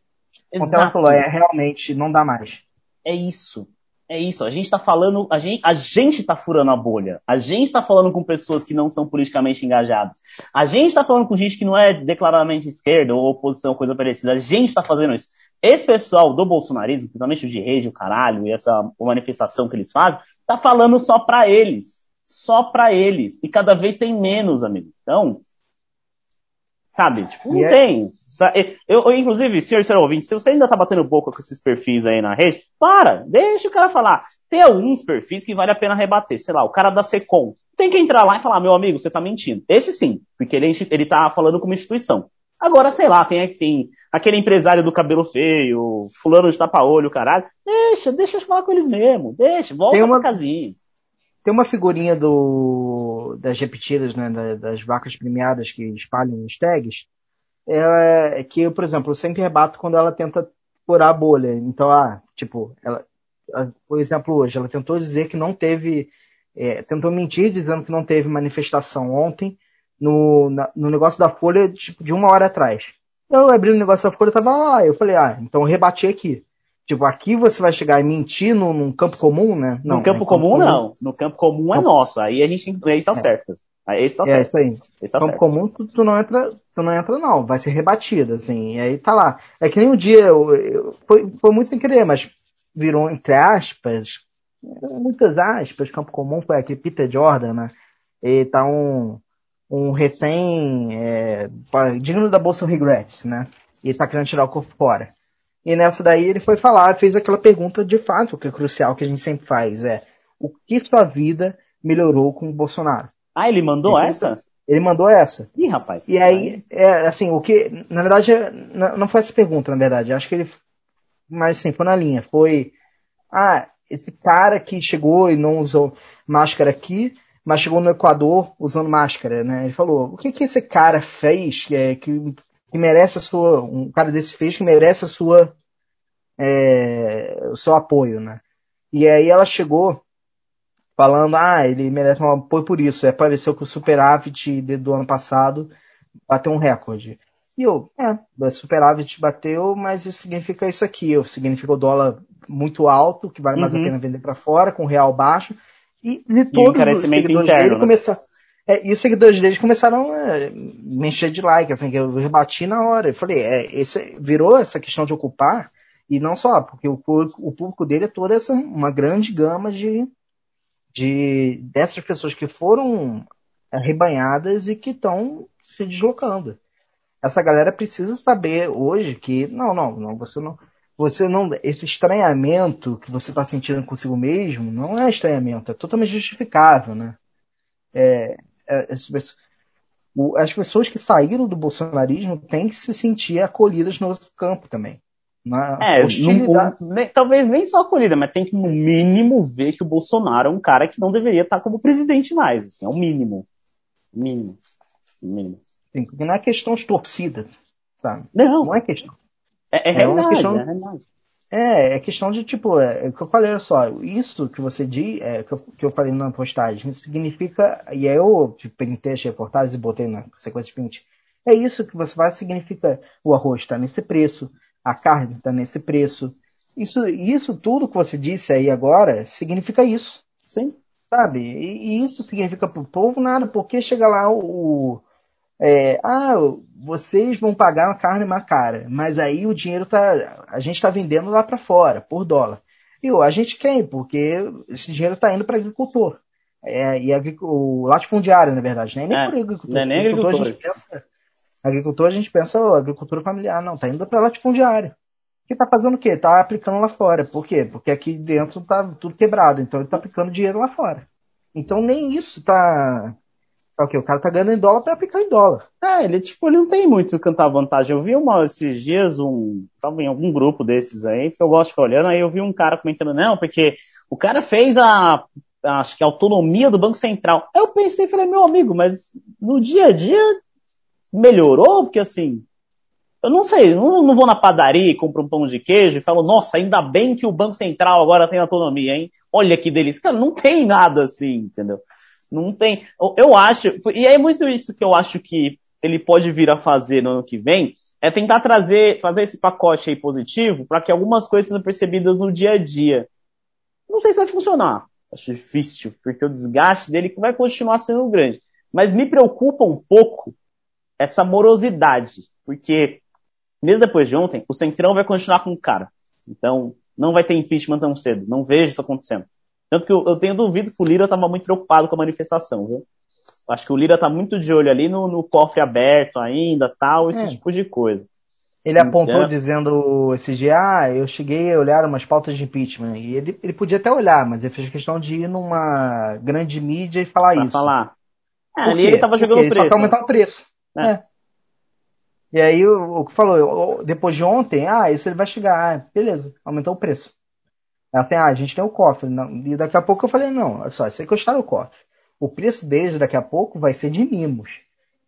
Exato. Ontem ela falou, é, realmente, não dá mais.
É isso. É isso, a gente está falando, a gente, a gente está furando a bolha. A gente está falando com pessoas que não são politicamente engajadas. A gente está falando com gente que não é declaradamente esquerda ou oposição, coisa parecida. A gente está fazendo isso. Esse pessoal do bolsonarismo, principalmente o de rede, o caralho, e essa manifestação que eles fazem, tá falando só para eles. Só para eles. E cada vez tem menos, amigo. Então, Sabe? Tipo, não é... tem. Eu, eu, inclusive, senhor, senhor ouvinte, se você ainda tá batendo boca com esses perfis aí na rede, para, deixa o cara falar. Tem alguns perfis que vale a pena rebater. Sei lá, o cara da Secom. Tem que entrar lá e falar, meu amigo, você tá mentindo. Esse sim, porque ele, ele tá falando como instituição. Agora, sei lá, tem, tem aquele empresário do cabelo feio, fulano de tapa-olho, caralho. Deixa, deixa eu falar com eles mesmo. Deixa, volta tem uma, pra casinha.
Tem uma figurinha do das repetidas, né, das vacas premiadas que espalham os tags, é, que, por exemplo, eu sempre rebato quando ela tenta furar a bolha. Então, ah, tipo, ela, por exemplo, hoje, ela tentou dizer que não teve, é, tentou mentir dizendo que não teve manifestação ontem no, na, no negócio da Folha, tipo, de uma hora atrás. Eu abri o negócio da Folha, tava lá, eu falei, ah, então eu rebati aqui. Tipo, aqui você vai chegar e mentir num, num campo comum, né?
Não, no campo comum, comum, não. No campo comum é nosso. Aí a gente aí está é. certo. Esse tá
é
certo.
isso aí.
Tá
Campo comum, tu, tu não entra, tu não entra não, vai ser rebatido, assim, e aí tá lá. É que nem um dia, eu, eu- foi, foi muito sem querer, mas virou entre aspas, muitas aspas, campo comum foi aqui, Peter Jordan, né? E tá um, um recém, é, digno da Bolsa Regrets, né? E tá querendo tirar o corpo fora. E nessa daí ele foi falar, fez aquela pergunta de fato, que é crucial, que a gente sempre faz, é, o que sua vida melhorou com o Bolsonaro?
Ah, ele mandou
Ele-
essa?
Ele mandou essa.
Ih, rapaz.
E aí, é, assim, o que, na verdade, é- não foi essa pergunta, na verdade, acho que ele, mas assim, foi na linha, foi, ah, esse cara que chegou e não usou máscara aqui, mas chegou no Equador usando máscara, né? Ele falou, o que que esse cara fez que, é, que, que merece a sua, um cara desse fez que merece a sua, é, o seu apoio, né? E aí ela chegou falando, ah, ele merece um apoio por isso. É, pareceu que o superávit do ano passado bateu um recorde. E eu, é, o superávit bateu, mas isso significa isso aqui. Significa o dólar muito alto, que vale mais a
Uhum.
pena vender para fora, com o real baixo. E, de todos os seguidores
interno,
dele
né?
começaram. É, e os seguidores deles começaram a me encher de like, assim, que eu rebati na hora. Eu falei, é, esse, virou essa questão de ocupar, e não só, porque o público, o público dele é toda essa, uma grande gama de, de dessas pessoas que foram arrebanhadas e que estão se deslocando. Essa galera precisa saber hoje que não, não, não, você não, você não, esse estranhamento que você está sentindo consigo mesmo não é estranhamento, é totalmente justificável, né? É, as, pessoas, o- as pessoas que saíram do bolsonarismo têm que se sentir acolhidas no outro campo também. Na
É, nem- talvez nem só acolhida, mas tem que no mínimo ver que o Bolsonaro é um cara que não deveria estar como presidente mais, assim, é o mínimo. Mínimo. Mínimo.
Sim, porque não é questão de torcida, sabe?
Não,
Não é questão.
é, é
é uma
realidade,
questão-
é realidade.
É, é questão de tipo, é, é o que eu falei, olha só, isso que você diz, é, que, eu, que eu falei na postagem, significa, e aí eu printei as reportagens e botei na sequência de print, é isso que você faz, significa o arroz está nesse preço, a carne está nesse preço, isso, isso tudo que você disse aí agora, significa isso,
Sim.
sabe? E, e isso significa pro povo nada, porque chega lá o, é, ah, vocês vão pagar uma carne mais cara, mas aí o dinheiro tá, a gente está vendendo lá para fora, por dólar. E ó, a gente quer, porque esse dinheiro está indo para agricultor. É, e agric- o latifundiário, na verdade, né? Nem
É,
por agricultor.
não é nem
A gente
agricultor.
pensa, agricultor, a gente pensa, ó, agricultura familiar, não, tá indo para latifundiário. Que tá fazendo o quê? Tá aplicando lá fora. Por quê? Porque aqui dentro tá tudo quebrado, então ele tá aplicando dinheiro lá fora. Então nem isso tá. O quê? O cara tá ganhando em dólar para aplicar em dólar.
É, ele, tipo, ele não tem muito que cantar vantagem. Eu vi uma, esses dias, um, tava em algum grupo desses aí, que eu gosto de ficar olhando, aí eu vi um cara comentando, não, porque o cara fez a, acho que a autonomia do Banco Central. Aí eu pensei, falei, meu amigo, mas no dia a dia melhorou? Porque assim, eu não sei, não, não vou na padaria e compro um pão de queijo e falo, nossa, ainda bem que o Banco Central agora tem autonomia, hein? Olha que delícia. Cara, não tem nada assim, entendeu? Não tem. Eu, acho, e é muito isso que eu acho que ele pode vir a fazer no ano que vem, é tentar trazer, fazer esse pacote aí positivo para que algumas coisas sejam percebidas no dia a dia. Não sei se vai funcionar. Acho difícil, porque o desgaste dele vai continuar sendo grande. Mas me preocupa um pouco essa morosidade, porque mesmo depois de ontem, o Centrão vai continuar com o cara. Então, não vai ter impeachment tão cedo. Não vejo isso acontecendo. Tanto que eu, eu tenho duvido que o Lira estava muito preocupado com a manifestação, viu? Acho que o Lira tá muito de olho ali no, no cofre aberto ainda, tal, esse
É.
tipo de coisa.
Ele apontou
Então-
dizendo esse dia, ah, eu cheguei a olhar umas pautas de impeachment. E ele, ele podia até olhar, mas ele fez questão de ir numa grande mídia e falar
Pra
isso.
falar. É, ali ele tava
Porque
jogando
ele Só
preço.
aumentar o preço.
É.
É. E aí o, que falou, depois de ontem, ah, isso ele vai chegar, ah, beleza, aumentou o preço. Ela tem, ah, a gente tem o cofre. Não, e daqui a pouco eu falei, não, olha só, custaram o cofre. O preço deles daqui a pouco vai ser de mimos.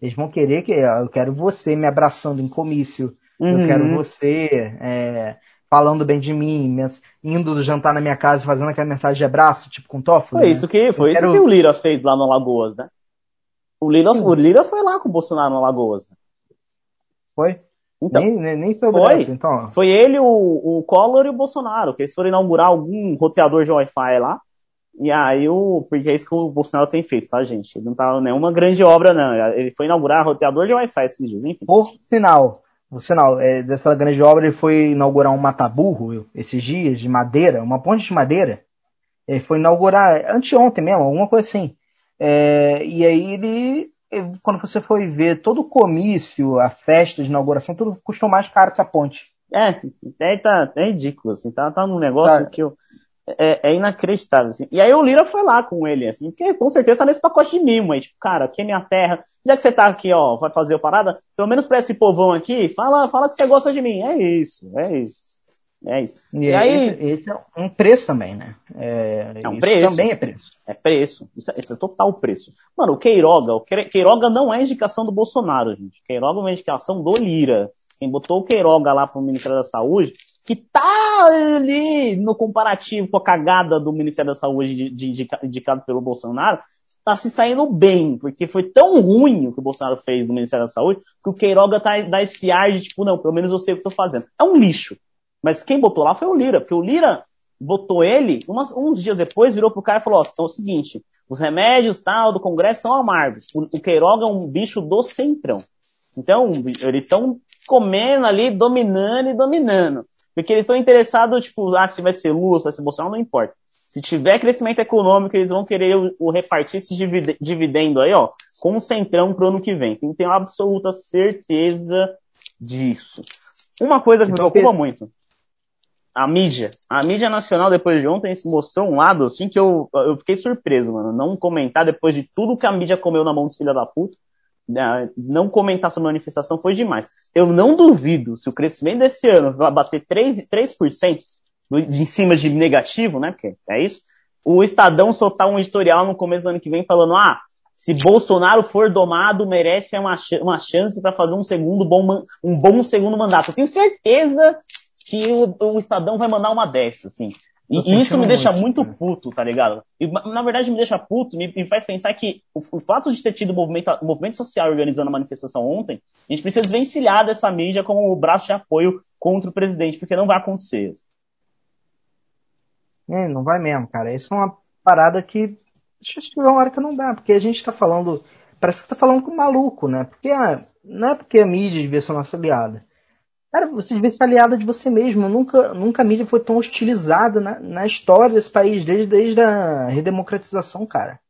Eles vão querer que ah, eu quero você me abraçando em comício.
Uhum.
Eu quero você é, falando bem de mim, indo jantar na minha casa fazendo aquela mensagem de abraço, tipo com Toffoli.
Foi
né?
isso que, foi
Eu
isso
quero-
que o Lira fez lá no Alagoas, né? O Lira,
Sim.
o Lira foi lá com o Bolsonaro no Alagoas. né?
Foi?
Então,
nem, nem, nem soube
Foi.
então.
foi ele, o, o Collor e o Bolsonaro, que eles foram inaugurar algum roteador de Wi-Fi lá. E aí, o, porque é isso que o Bolsonaro tem feito, tá, gente? Ele não tá nenhuma grande obra, não. Ele foi inaugurar roteador de Wi-Fi esses dias, enfim.
Por sinal, por sinal, é, dessa grande obra, ele foi inaugurar um mataburro esses dias, de madeira, uma ponte de madeira. Ele foi inaugurar anteontem mesmo, alguma coisa assim. É, e aí ele, quando você foi ver todo o comício, a festa de inauguração, tudo custou mais caro que a ponte.
É, até tá, é ridículo, assim, tá, tá num negócio tá. que eu, é, é, inacreditável, assim. E aí o Lira foi lá com ele, assim, porque com certeza tá nesse pacote de mimo aí, tipo, cara, aqui é minha terra, já que você tá aqui, ó, vai fazer a parada, pelo menos pra esse povão aqui, fala, fala que você gosta de mim, é isso, é isso. É isso.
E, e aí, esse, esse, é um preço também, né? É,
é um preço.
também é preço.
É preço. Isso é, isso é, total preço. Mano, o Queiroga, o Queiroga não é indicação do Bolsonaro, gente. Queiroga é uma indicação do Lira. Quem botou o Queiroga lá pro Ministério da Saúde que tá ali no comparativo com a cagada do Ministério da Saúde de, de, de, indicado pelo Bolsonaro, tá se saindo bem, porque foi tão ruim o que o Bolsonaro fez no Ministério da Saúde, que o Queiroga tá, dá esse ar de tipo, não, pelo menos eu sei o que tô fazendo. É um lixo. Mas quem botou lá foi o Lira, porque o Lira botou ele, umas, uns dias depois virou pro cara e falou, ó, oh, então é o seguinte, os remédios tal do Congresso são amargos. O, o Queiroga é um bicho do centrão. Então, eles estão comendo ali, dominando e dominando. Porque eles estão interessados, tipo, ah, se vai ser Lula, se vai ser Bolsonaro, não importa. Se tiver crescimento econômico, eles vão querer o, o repartir esse dividendo aí, ó, com o centrão pro ano que vem. Tem que ter absoluta certeza disso. Uma coisa que me então, preocupa muito. A mídia. A mídia nacional, depois de ontem, mostrou um lado, assim, que eu, eu fiquei surpreso, mano. Não comentar depois de tudo que a mídia comeu na mão dos filhos da puta. Né, não comentar sobre a manifestação foi demais. Eu não duvido se o crescimento desse ano vai bater 3%, 3% em cima de negativo, né? Porque é isso. O Estadão soltar um editorial no começo do ano que vem falando: ah, se Bolsonaro for domado, merece uma, uma chance para fazer um segundo bom, um bom segundo mandato. Eu tenho certeza que o, o Estadão vai mandar uma dessa, assim. E isso me deixa muito, muito puto, tá ligado? E, na verdade, me deixa puto, me, me faz pensar que o, o, fato de ter tido o movimento, movimento social organizando a manifestação ontem, a gente precisa desvencilhar dessa mídia como o braço de apoio contra o presidente, porque não vai acontecer.
É, não vai mesmo, cara. Isso é uma parada que. Deixa eu chegar uma hora que não dá, porque a gente tá falando. Parece que tá falando com um maluco, né? Porque ah, não é porque a mídia devia ser nossa aliada Cara, você devia ser aliado de você mesmo. Nunca, nunca a mídia foi tão hostilizada na, na história desse país, desde, desde a redemocratização, cara.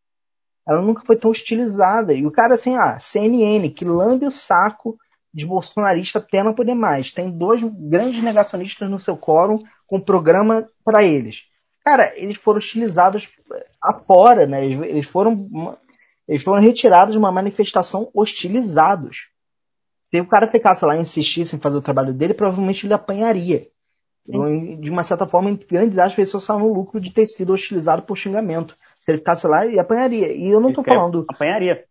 Ela nunca foi tão hostilizada. E o cara, assim, ah, CNN, que lambe o saco de bolsonarista até não poder mais. Tem dois grandes negacionistas no seu quórum com programa para eles. Cara, eles foram hostilizados afora, né? Eles foram, eles foram retirados de uma manifestação hostilizados. Se o cara ficasse lá e insistisse em fazer o trabalho dele, provavelmente ele apanharia. Sim. De uma certa forma, em grandes aspas, ele só no lucro de ter sido hostilizado por xingamento. Se ele ficasse lá, ele apanharia. E eu não tô falando.
Apanharia.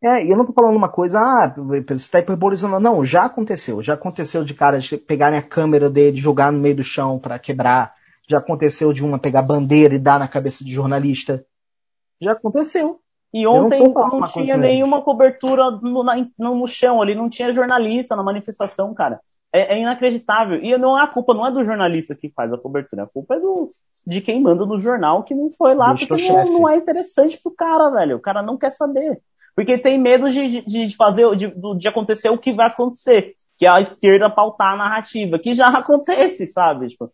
É, e eu não tô falando uma coisa, ah, você tá hiperbolizando. Não, já aconteceu. Já aconteceu de caras pegarem a câmera dele, jogar no meio do chão para quebrar. Já aconteceu de uma pegar bandeira e dar na cabeça de jornalista. Já aconteceu.
E ontem não, não tinha nenhuma cobertura no, na, no, chão ali, não tinha jornalista na manifestação, cara. É, é, inacreditável. E não é a culpa não é do jornalista que faz a cobertura, a culpa é do, de quem manda no jornal que não foi lá, porque não, não, é interessante pro cara, velho. O cara não quer saber. Porque tem medo de, de, de fazer, de, de acontecer o que vai acontecer. Que é a esquerda pautar a narrativa, que já acontece, sabe? Tipo,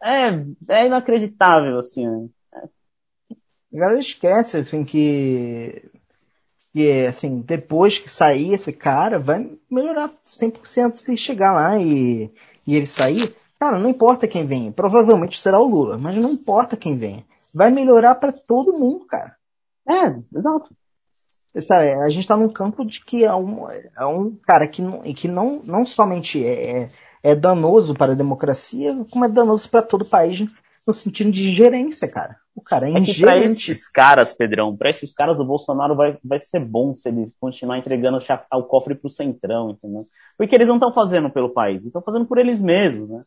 é, é inacreditável, assim. Né?
A galera esquece, assim, que. Que, assim, depois que sair esse cara, vai melhorar 100% se chegar lá e, e ele sair. Cara, não importa quem vem. Provavelmente será o Lula, mas não importa quem vem. Vai melhorar para todo mundo, cara.
É, exato.
Sabe, a gente tá num campo de que é um, é um cara que, não, que não, não somente é, é, é danoso para a democracia, como é danoso para todo o país no sentido de gerência, cara. O cara é, é que pra
esses caras, Pedrão, pra esses caras o Bolsonaro vai, vai ser bom se ele continuar entregando o cofre pro centrão, entendeu? Porque eles não estão fazendo pelo país, estão fazendo por eles mesmos, né?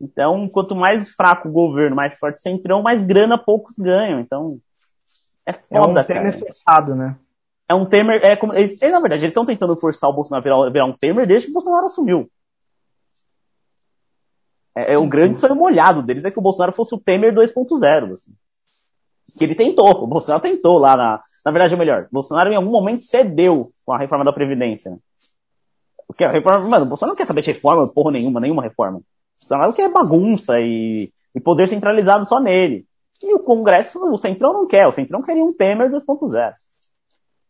Então, quanto mais fraco o governo, mais forte o centrão, mais grana poucos ganham. Então, é foda, é um cara.
Temer forçado, né?
É um Temer, é como, eles, na verdade, eles estão tentando forçar o Bolsonaro a virar, virar um Temer desde que o Bolsonaro assumiu. É, é o grande sonho molhado deles é que o Bolsonaro fosse o Temer 2.0, assim. Que ele tentou, o Bolsonaro tentou lá na. Na verdade, é melhor. O Bolsonaro em algum momento cedeu com a reforma da Previdência. Porque a reforma. Mano, o Bolsonaro não quer saber de reforma, porra nenhuma, nenhuma reforma. O Bolsonaro quer bagunça e, e poder centralizado só nele. E o Congresso, o Centrão não quer. O Centrão queria um Temer 2.0.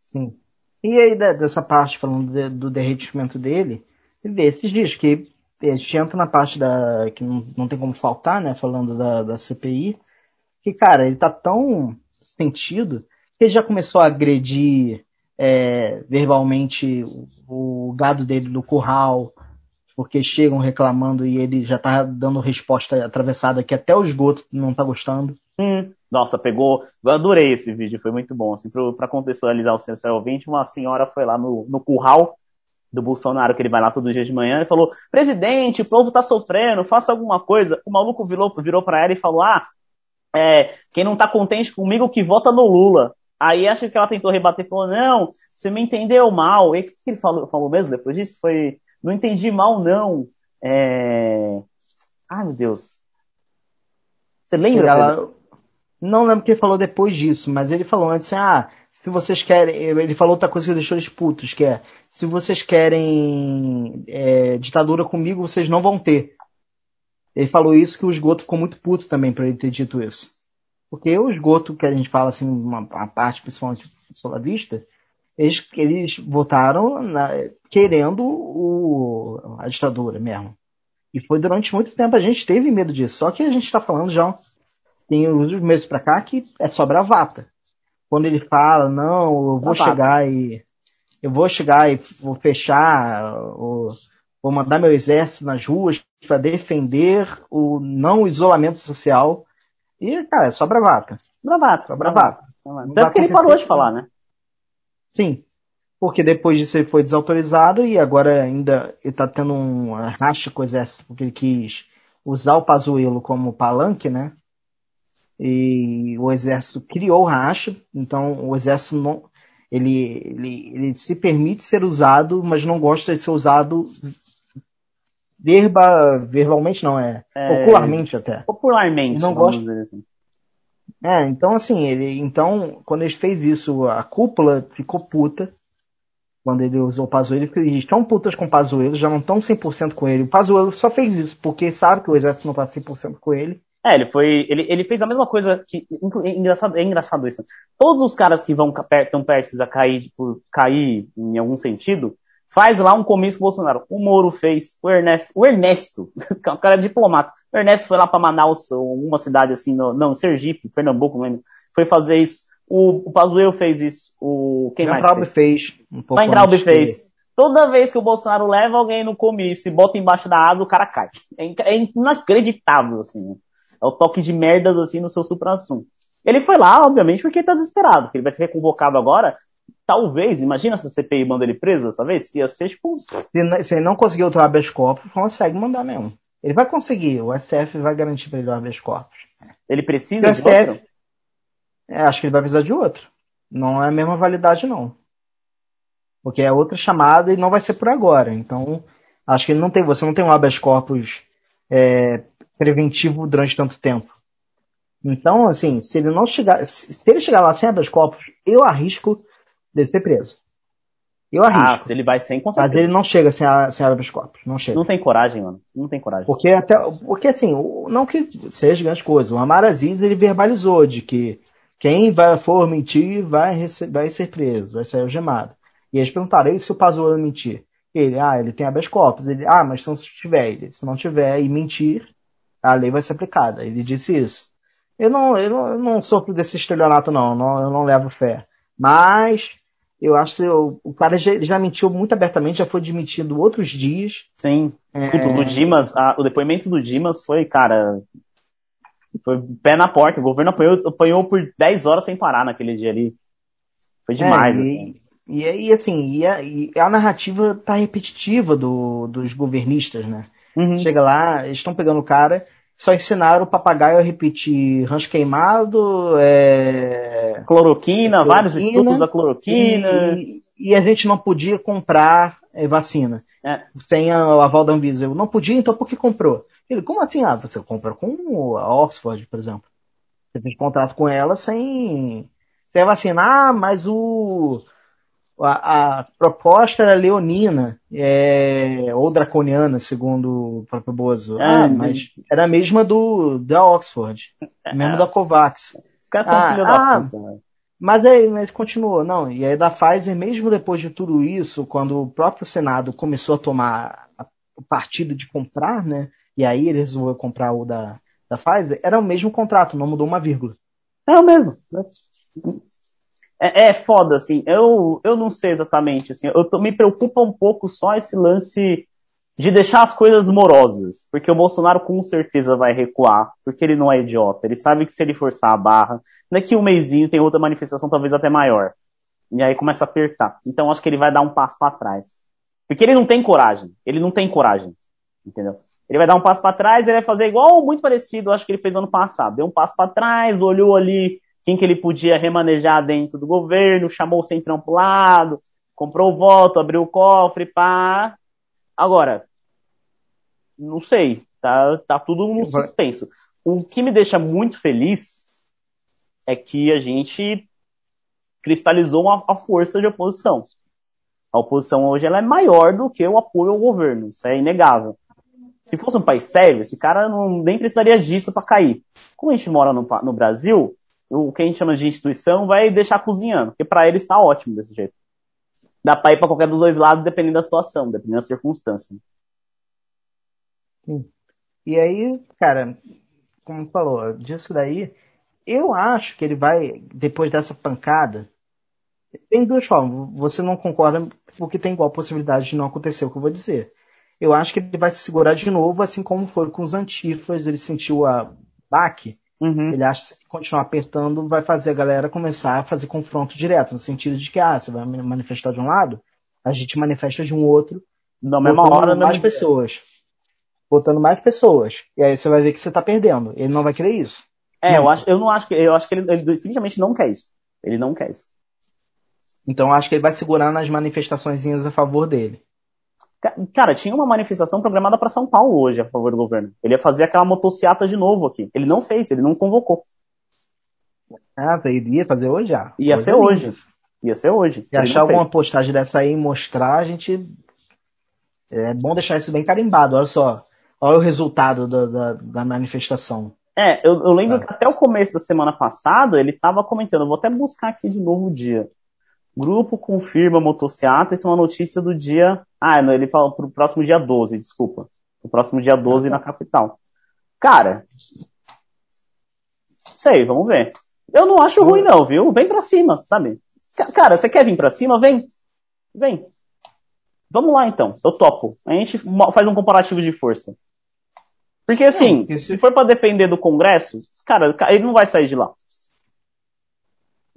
Sim. E aí, dessa parte, falando de, do derretimento dele, ele vê esses dias que a gente entra na parte da. que não, não tem como faltar, né? Falando da, da CPI, que, cara, ele tá tão sentido que ele já começou a agredir é, verbalmente o, o, gado dele no curral, porque chegam reclamando e ele já tá dando resposta atravessada que até o esgoto não tá gostando.
Hum, nossa, pegou. Eu adorei esse vídeo, foi muito bom. Assim, para contextualizar o seu ouvinte, uma senhora foi lá no, no curral do Bolsonaro, que ele vai lá todo dia de manhã, e falou: presidente, o povo tá sofrendo, faça alguma coisa. O maluco virou, virou pra ela e falou: ah, é, quem não tá contente comigo que vota no Lula. Aí acho que ela tentou rebater e falou: não, você me entendeu mal. E o que, que ele falou, falou mesmo depois disso? Foi: não entendi mal, não. É... Ai, meu Deus. Você lembra?
Ela... Não lembro o que ele falou depois disso, mas ele falou antes assim, ah, se vocês querem. Ele falou outra coisa que deixou eles putos, que é se vocês querem é, ditadura comigo, vocês não vão ter. Ele falou isso que o esgoto ficou muito puto também por ele ter dito isso. Porque o esgoto, que a gente fala assim, uma, uma parte principalmente solavista, eles, eles votaram na, querendo o, a ditadura mesmo. E foi durante muito tempo, a gente teve medo disso. Só que a gente está falando já tem uns meses para cá que é só bravata quando ele fala, não, eu vou tá chegar e eu vou chegar e vou fechar, ou, vou mandar meu exército nas ruas para defender o não isolamento social. E, cara, é só bravata.
Bravata. Só bravata. bravata. Tanto que ele parou de falar, né?
Sim. Porque depois disso ele foi desautorizado e agora ainda ele tá tendo um racha com o exército, porque ele quis usar o Pazuello como palanque, né? E o exército criou o racha, então o exército não, ele, ele, ele se permite ser usado, mas não gosta de ser usado verba, verbalmente não, é, é popularmente até.
Popularmente,
não gosta. Assim. É, então assim, ele, então, quando ele fez isso, a cúpula ficou puta, quando ele usou o Pazuello, eles estão putas com o Pazuello, já não estão 100% com ele. O Pazuello só fez isso porque sabe que o exército não está 100% com ele
é, ele foi. Ele, ele fez a mesma coisa que. É engraçado, é engraçado isso. Todos os caras que vão tão prestes a cair, por cair em algum sentido, faz lá um comício com o Bolsonaro. O Moro fez, o Ernesto, o Ernesto, o cara é diplomata. O Ernesto foi lá para Manaus, uma cidade assim, no, não, Sergipe, Pernambuco, mesmo, foi fazer isso. O, o Pazuello fez isso. O quem mais?
Fez? fez.
Um Weintraub fez. Toda vez que o Bolsonaro leva alguém no comício e bota embaixo da asa, o cara cai. É, é inacreditável, assim. É o toque de merdas assim no seu supra-assunto. Ele foi lá, obviamente, porque ele tá desesperado, porque ele vai ser reconvocado agora. Talvez, imagina se a CPI manda ele preso dessa vez, ia ser tipo.
Se, se ele não conseguir outro habeas corpus, consegue mandar mesmo. Ele vai conseguir, o SF vai garantir pra ele o habeas corpus.
Ele precisa
de STF, outro? É, acho que ele vai precisar de outro. Não é a mesma validade, não. Porque é outra chamada e não vai ser por agora. Então, acho que ele não tem. Você não tem um habeas corpus é, preventivo durante tanto tempo. Então, assim, se ele não chegar, se ele chegar lá sem habeas corpus, eu arrisco de ser preso. Eu ah, arrisco. Ah,
se ele vai sem, com
Mas ele não chega sem, a, sem habeas corpus, não chega.
Não tem coragem, mano. Não tem coragem.
Porque até, porque assim, não que seja grande coisa, o Amar Aziz, ele verbalizou de que quem vai, for mentir vai, vai ser preso, vai ser algemado. E eles perguntaram, e se o Pazuello mentir? Ele, ah, ele tem habeas corpus. Ele, ah, mas então se tiver, ele, se não tiver e mentir, a lei vai ser aplicada. Ele disse isso. Eu não, eu não, eu não sofro desse estelionato, não. não. Eu não levo fé. Mas eu acho que eu, o cara já, já, mentiu muito abertamente, já foi demitido outros dias.
Sim. É... O, Dimas, a, o depoimento do Dimas foi, cara. Foi pé na porta. O governo apanhou, apanhou por 10 horas sem parar naquele dia ali. Foi é, demais,
é,
e, assim.
E, e assim, e a, e a narrativa tá repetitiva do, dos governistas, né? Uhum. Chega lá, eles estão pegando o cara, só ensinaram o papagaio a repetir rancho queimado, é...
cloroquina, cloroquina, vários estudos da cloroquina.
E, e, a gente não podia comprar é, vacina é. sem a, o aval da Anvisa. Eu não podia, então por que comprou? Ele, como assim? Ah, você compra com a Oxford, por exemplo. Você fez contrato com ela sem. Assim, ah, mas o. A, a proposta era leonina, é, ou draconiana, segundo o próprio Bozo.
É,
ah, mas era a mesma do da Oxford, mesmo da Covax.
Os caras são
Ah,
filho
ah,
da puta, né?
Mas aí, mas continuou, não. E aí da Pfizer, mesmo depois de tudo isso, quando o próprio Senado começou a tomar o partido de comprar, né? E aí ele resolveu comprar o da, da Pfizer, era o mesmo contrato, não mudou uma vírgula.
É o mesmo. É, é foda, assim. Eu, eu não sei exatamente, assim. Eu tô- me preocupa um pouco só esse lance de deixar as coisas morosas. Porque o Bolsonaro com certeza vai recuar. Porque ele não é idiota. Ele sabe que se ele forçar a barra, daqui um mêsinho tem outra manifestação talvez até maior. E aí começa a apertar. Então acho que ele vai dar um passo para trás. Porque ele não tem coragem. Ele não tem coragem. Entendeu? Ele vai dar um passo para trás, ele vai fazer igual muito parecido, acho que ele fez ano passado. Deu um passo para trás, olhou ali quem que ele podia remanejar dentro do governo, chamou o centrão pro lado, comprou o voto, abriu o cofre, pá. Agora, não sei, tá, tá tudo no suspenso. O que me deixa muito feliz é que a gente cristalizou uma, a força de oposição. A oposição hoje ela é maior do que o apoio ao governo, isso é inegável. Se fosse um país sério, esse cara não, nem precisaria disso para cair. Como a gente mora no, no Brasil, o que a gente chama de instituição vai deixar cozinhando, porque para ele está ótimo desse jeito. Dá para ir para qualquer dos dois lados, dependendo da situação, dependendo da circunstância.
E aí, cara, como falou, disso daí, eu acho que ele vai, depois dessa pancada, tem duas formas. Você não concorda porque tem igual possibilidade de não acontecer o que eu vou dizer. Eu acho que ele vai se segurar de novo, assim como foi com os antifas, ele sentiu a baque,
Uhum.
ele acha que se continuar apertando vai fazer a galera começar a fazer confronto direto, no sentido de que, ah, você vai manifestar de um lado, a gente manifesta de um outro,
Na mesma hora,
mais pessoas. Botando mais pessoas. E aí você vai ver que você tá perdendo. Ele não vai querer isso.
É, eu, acho, eu não acho que. Eu acho que ele, ele definitivamente não quer isso. Ele não quer isso.
Então eu acho que ele vai segurar nas manifestações a favor dele.
Ca- Cara, tinha uma manifestação programada para São Paulo hoje a favor do governo. Ele ia fazer aquela motociata de novo aqui. Ele não fez, ele não convocou.
Ah, ele ia fazer hoje já.
Ia
Coisa
ser hoje.
linda.
Ia ser hoje.
Se
Ele
achar alguma
fez.
postagem dessa aí e mostrar, a gente. É bom deixar isso bem carimbado. Olha só. Olha o resultado da, da, da manifestação.
É, eu, eu lembro
Ah.
que até o começo da semana passada ele tava comentando, vou até buscar aqui de novo o dia. Grupo confirma motociata, isso é uma notícia do dia. Ah, não, ele falou pro próximo dia 12, desculpa. O próximo dia 12 na capital. Cara, sei, vamos ver. Eu não acho ruim, não, viu? Vem pra cima, sabe? Ca- Cara, você quer vir pra cima? Vem. Vem. Vamos lá então, eu topo. A gente faz um comparativo de força. Porque assim,
porque se-
se for pra depender do Congresso, cara, ca- ele não vai sair de lá.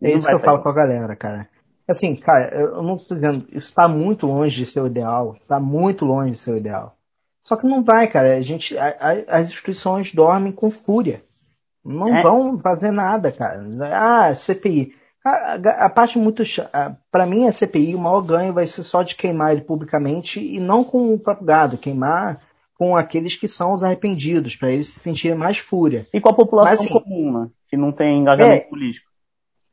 É
Ele não
isso que eu falo com a galera, cara. Assim, cara, eu não tô dizendo, isso tá muito longe de ser o ideal, tá muito longe de ser o ideal. Só que não vai, cara. A gente, a- a- as instituições dormem com fúria. Não
É.
vão fazer nada, cara. Ah, CPI. A, a- parte muito. cha- a- Pra mim, a CPI, o maior ganho vai ser só de queimar ele publicamente e não com o próprio gado, queimar com aqueles que são os arrependidos, pra eles se sentirem mais fúria.
E com a população
Mas, assim,
comum, né? Que não tem engajamento
É.
político.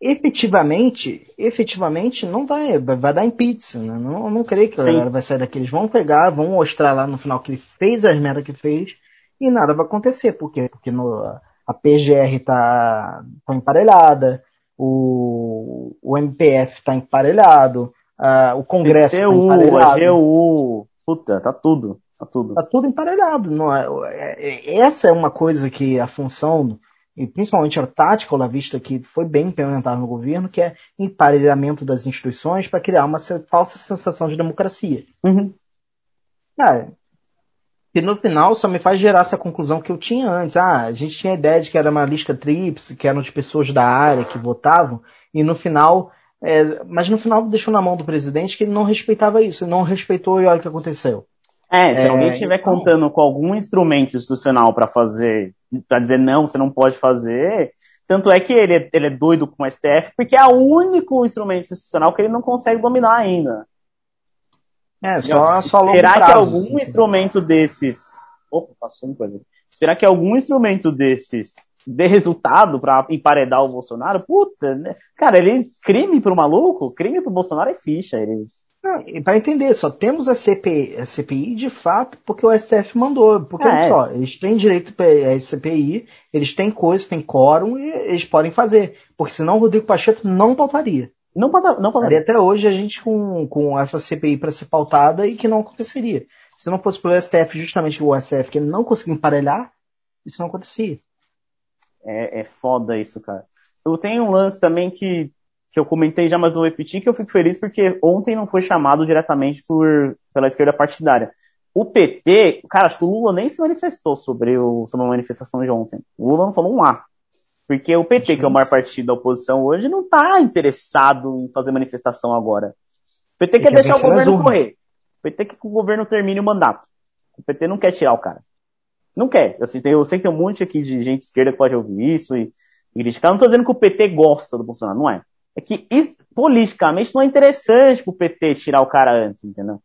Efetivamente, efetivamente não vai, vai dar em pizza, né? Não, não creio que a galera vai sair daqui. Eles vão pegar, vão mostrar lá no final que ele fez as merdas que fez e nada vai acontecer. Por quê? Porque no, a PGR tá, tá emparelhada, o, o MPF tá emparelhado, a- o Congresso tá
PCU, a
emparelhado.
GU, puta, tá tudo. Tá tudo.
Tá tudo emparelhado. Não é, é- é- essa é uma coisa que a função, e principalmente a tática olavista, que foi bem implementada no governo, que é emparelhamento das instituições para criar uma falsa sensação de democracia.
Uhum.
Cara, que no final só me faz gerar essa conclusão que eu tinha antes. Ah, a gente tinha a ideia de que era uma lista tríplice, que eram de pessoas da área que votavam, e no final. é, mas no final deixou na mão do presidente que ele não respeitava isso, não respeitou e olha o que aconteceu.
É, se
É,
alguém estiver
então-
contando com algum instrumento institucional pra fazer, pra dizer não, você não pode fazer, tanto é que ele, é- ele é doido com o STF, porque é o único instrumento institucional que ele não consegue dominar ainda.
É, só, só longo
Esperar que algum instrumento desses. Opa, passou uma coisa. Esperar que algum instrumento desses dê resultado para emparedar o Bolsonaro, puta, né? Cara, ele crime pro maluco, crime pro Bolsonaro é ficha. Ele...
para entender, só temos a CPI, a CPI de fato porque o STF mandou. Porque,
É.
olha só, eles têm direito a CPI, eles têm coisa, têm quórum e eles podem fazer. Porque senão o Rodrigo Pacheco não pautaria.
Não pauta, não
Estaria até hoje a gente com, com essa CPI para ser pautada e que não aconteceria. Se não fosse pelo STF, justamente o STF que não conseguiu emparelhar, isso não acontecia.
É, é foda isso, cara. Eu tenho um lance também que, que eu comentei já, mas vou repetir, que eu fico feliz porque ontem não foi chamado diretamente por, pela esquerda partidária. O PT, cara, acho que o Lula nem se manifestou sobre, o, sobre a manifestação de ontem. O Lula não falou um A. Porque o PT, que é o maior partido da oposição hoje, não tá interessado em fazer manifestação agora. O PT quer
quer
deixar o governo correr. O PT quer que o governo termine o mandato. O PT não quer tirar o cara. Não quer. Assim, tem, eu sei que tem um monte aqui de gente esquerda que pode ouvir isso e, e criticar. Não tô dizendo que o PT gosta do Bolsonaro, não é. É que isso, politicamente não é interessante pro PT tirar o cara antes, entendeu?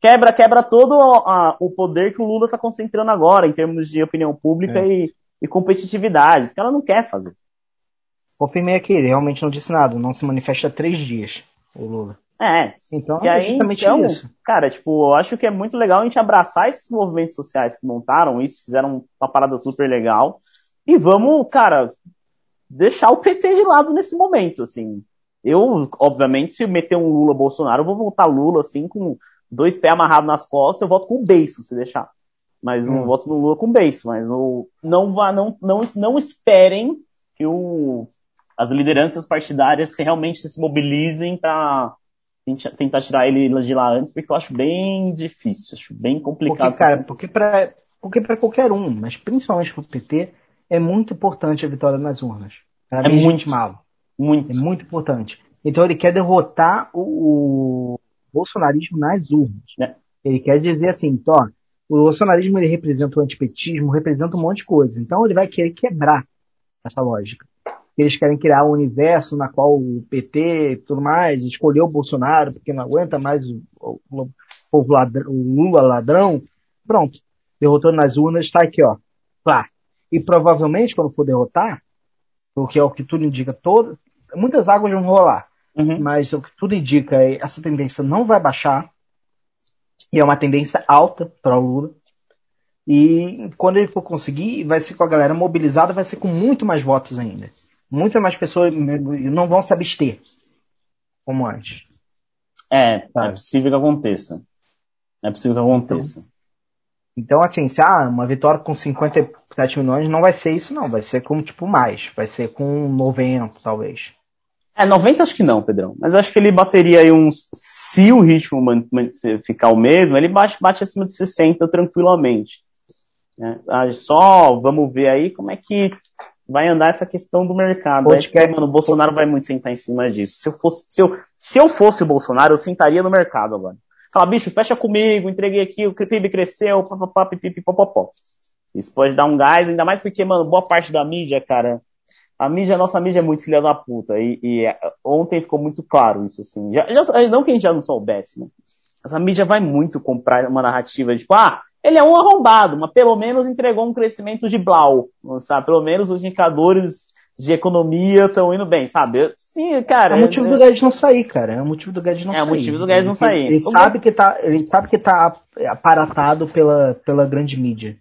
Quebra, quebra todo a- o poder que o Lula tá concentrando agora, em termos de opinião pública
É.
e, e competitividade. Esse cara não quer fazer.
Confirmei aqui, ele realmente não disse nada, não se manifesta há três dias, o Lula.
É,
Então
E
é
aí,
justamente
então,
isso.
cara, tipo, eu acho que é muito legal a gente abraçar esses movimentos sociais que montaram isso, fizeram uma parada super legal. E vamos, cara, deixar o PT de lado nesse momento, assim. Eu, obviamente, se meter um Lula Bolsonaro, eu vou votar Lula, assim, com dois pés amarrados nas costas, eu voto com o beiço, se deixar. Mas não
Hum.
voto no Lula com beiço, mas no, não, vá, não, não, não esperem que o, as lideranças partidárias se realmente se mobilizem para tenta- tentar tirar ele de lá antes, porque eu acho bem difícil, acho bem complicado.
Porque, cara, porque para porque pra qualquer um, mas principalmente pro PT, é muito importante a vitória nas urnas. Pra
É muito.
malo.
Muito.
É muito importante. Então ele quer derrotar o, o bolsonarismo nas urnas.
É.
Ele quer dizer assim, então, ó, o bolsonarismo ele representa o antipetismo, representa um monte de coisa. Então ele vai querer quebrar essa lógica. Eles querem criar um universo na qual o PT e tudo mais escolheu o Bolsonaro porque não aguenta mais o, o, o povo ladrão, o Lula ladrão. Pronto. Derrotou nas urnas, está aqui, ó. Pá. E provavelmente, quando for derrotar, porque é o que tudo indica, todo, muitas águas vão rolar.
Uhum.
Mas o que tudo indica é essa tendência não vai baixar. E é uma tendência alta para o Lula. E quando ele for conseguir, vai ser com a galera mobilizada, vai ser com muito mais votos ainda. Muitas mais pessoas não vão se abster. Como antes.
É, é possível que aconteça. É possível que aconteça.
Então, assim, se ah, uma vitória com 57 milhões não vai ser isso, não. Vai ser com, tipo, mais. Vai ser com 90, talvez.
É, 90 acho que não, Pedrão. Mas acho que ele bateria aí uns. Se o ritmo ficar o mesmo, ele bate, bate acima de 60 tranquilamente. né? Ah, Só vamos ver aí como é que vai andar essa questão do mercado.
Pode
Acho que, mano, o Bolsonaro vai muito sentar em cima disso. Se eu fosse, se eu, se eu fosse o Bolsonaro, eu sentaria no mercado agora. Fala, bicho, fecha comigo, entreguei aqui, o PIB cresceu, papapá, pipipi, popopó. Isso pode dar um gás, ainda mais porque, mano, boa parte da mídia, cara, a mídia, a nossa mídia é muito filha da puta. E, e, é, ontem ficou muito claro isso, assim. Já, já- não que a gente já não soubesse, né? Mas a mídia vai muito comprar uma narrativa de, tipo, ah, ele é um arrombado, mas pelo menos entregou um crescimento de blau, sabe? Pelo menos os indicadores de economia estão indo bem, sabe? E, cara,
É o motivo do Guedes não sair, cara. É o motivo do Guedes não
É o
sair.
motivo do Guedes não
Ele-
sair.
Ele,
O
sabe que tá, ele sabe que tá aparatado pela, pela grande mídia.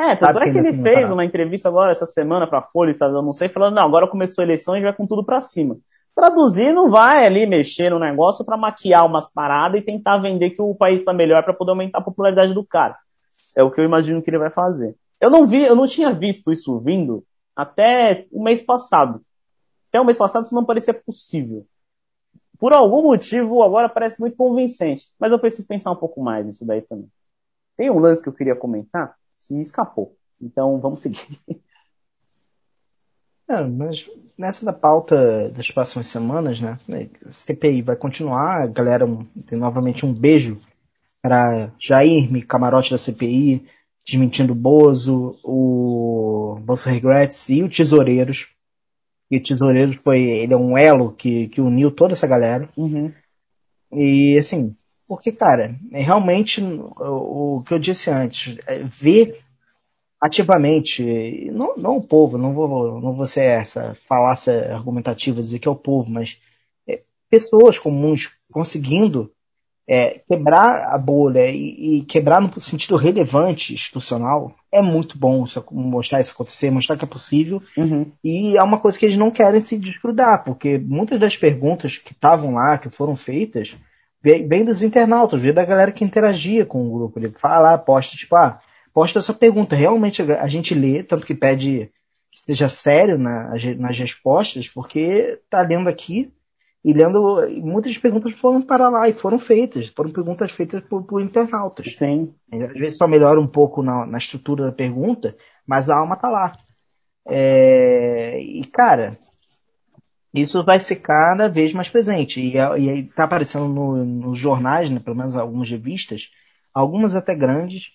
É, tanto é
que
ele fez
parado.
uma entrevista agora essa semana pra Folha, sabe, eu não sei, falando, não, agora começou a eleição e vai com tudo pra cima. Traduzir não vai ali mexer no negócio pra maquiar umas paradas e tentar vender que o país tá melhor pra poder aumentar a popularidade do cara. É o que eu imagino que ele vai fazer. Eu não vi, eu não tinha visto isso vindo até o mês passado. Até o mês passado isso não parecia possível. Por algum motivo agora parece muito convincente, mas eu preciso pensar um pouco mais nisso daí também. Tem um lance que eu queria comentar que escapou. Então vamos seguir.
É, mas nessa da pauta das próximas semanas, né? CPI vai continuar, galera um- tem novamente um beijo para Jair, camarote da CPI, desmentindo o Bozo, o Bolso Regrets e o Tesoureiros. E o Tesoureiros foi, ele é um elo que, que uniu toda essa galera. E assim, porque, cara, é realmente o, o que eu disse antes, é ver ativamente, não, não o povo, não vou, não vou ser essa falácia argumentativa dizer que é o povo, mas é, pessoas comuns conseguindo é, quebrar a bolha e, e, quebrar no sentido relevante institucional é muito bom isso, mostrar isso acontecer, mostrar que é possível.
Uhum.
E é uma coisa que eles não querem se desgrudar, porque muitas das perguntas que estavam lá, que foram feitas, vem dos internautas, da galera que interagia com o grupo. Ele fala, posta, tipo, ah, posta essa pergunta. Realmente a gente lê, tanto que pede que seja sério na, nas respostas, porque tá lendo aqui e lendo, muitas perguntas foram para lá e foram feitas, foram perguntas feitas por, por internautas.
Sim.
Às vezes só melhora um pouco na, na estrutura da pergunta, mas a alma tá lá. É, e cara, isso vai ser cada vez mais presente. E, e tá aparecendo no, nos jornais, né, pelo menos algumas revistas, algumas até grandes,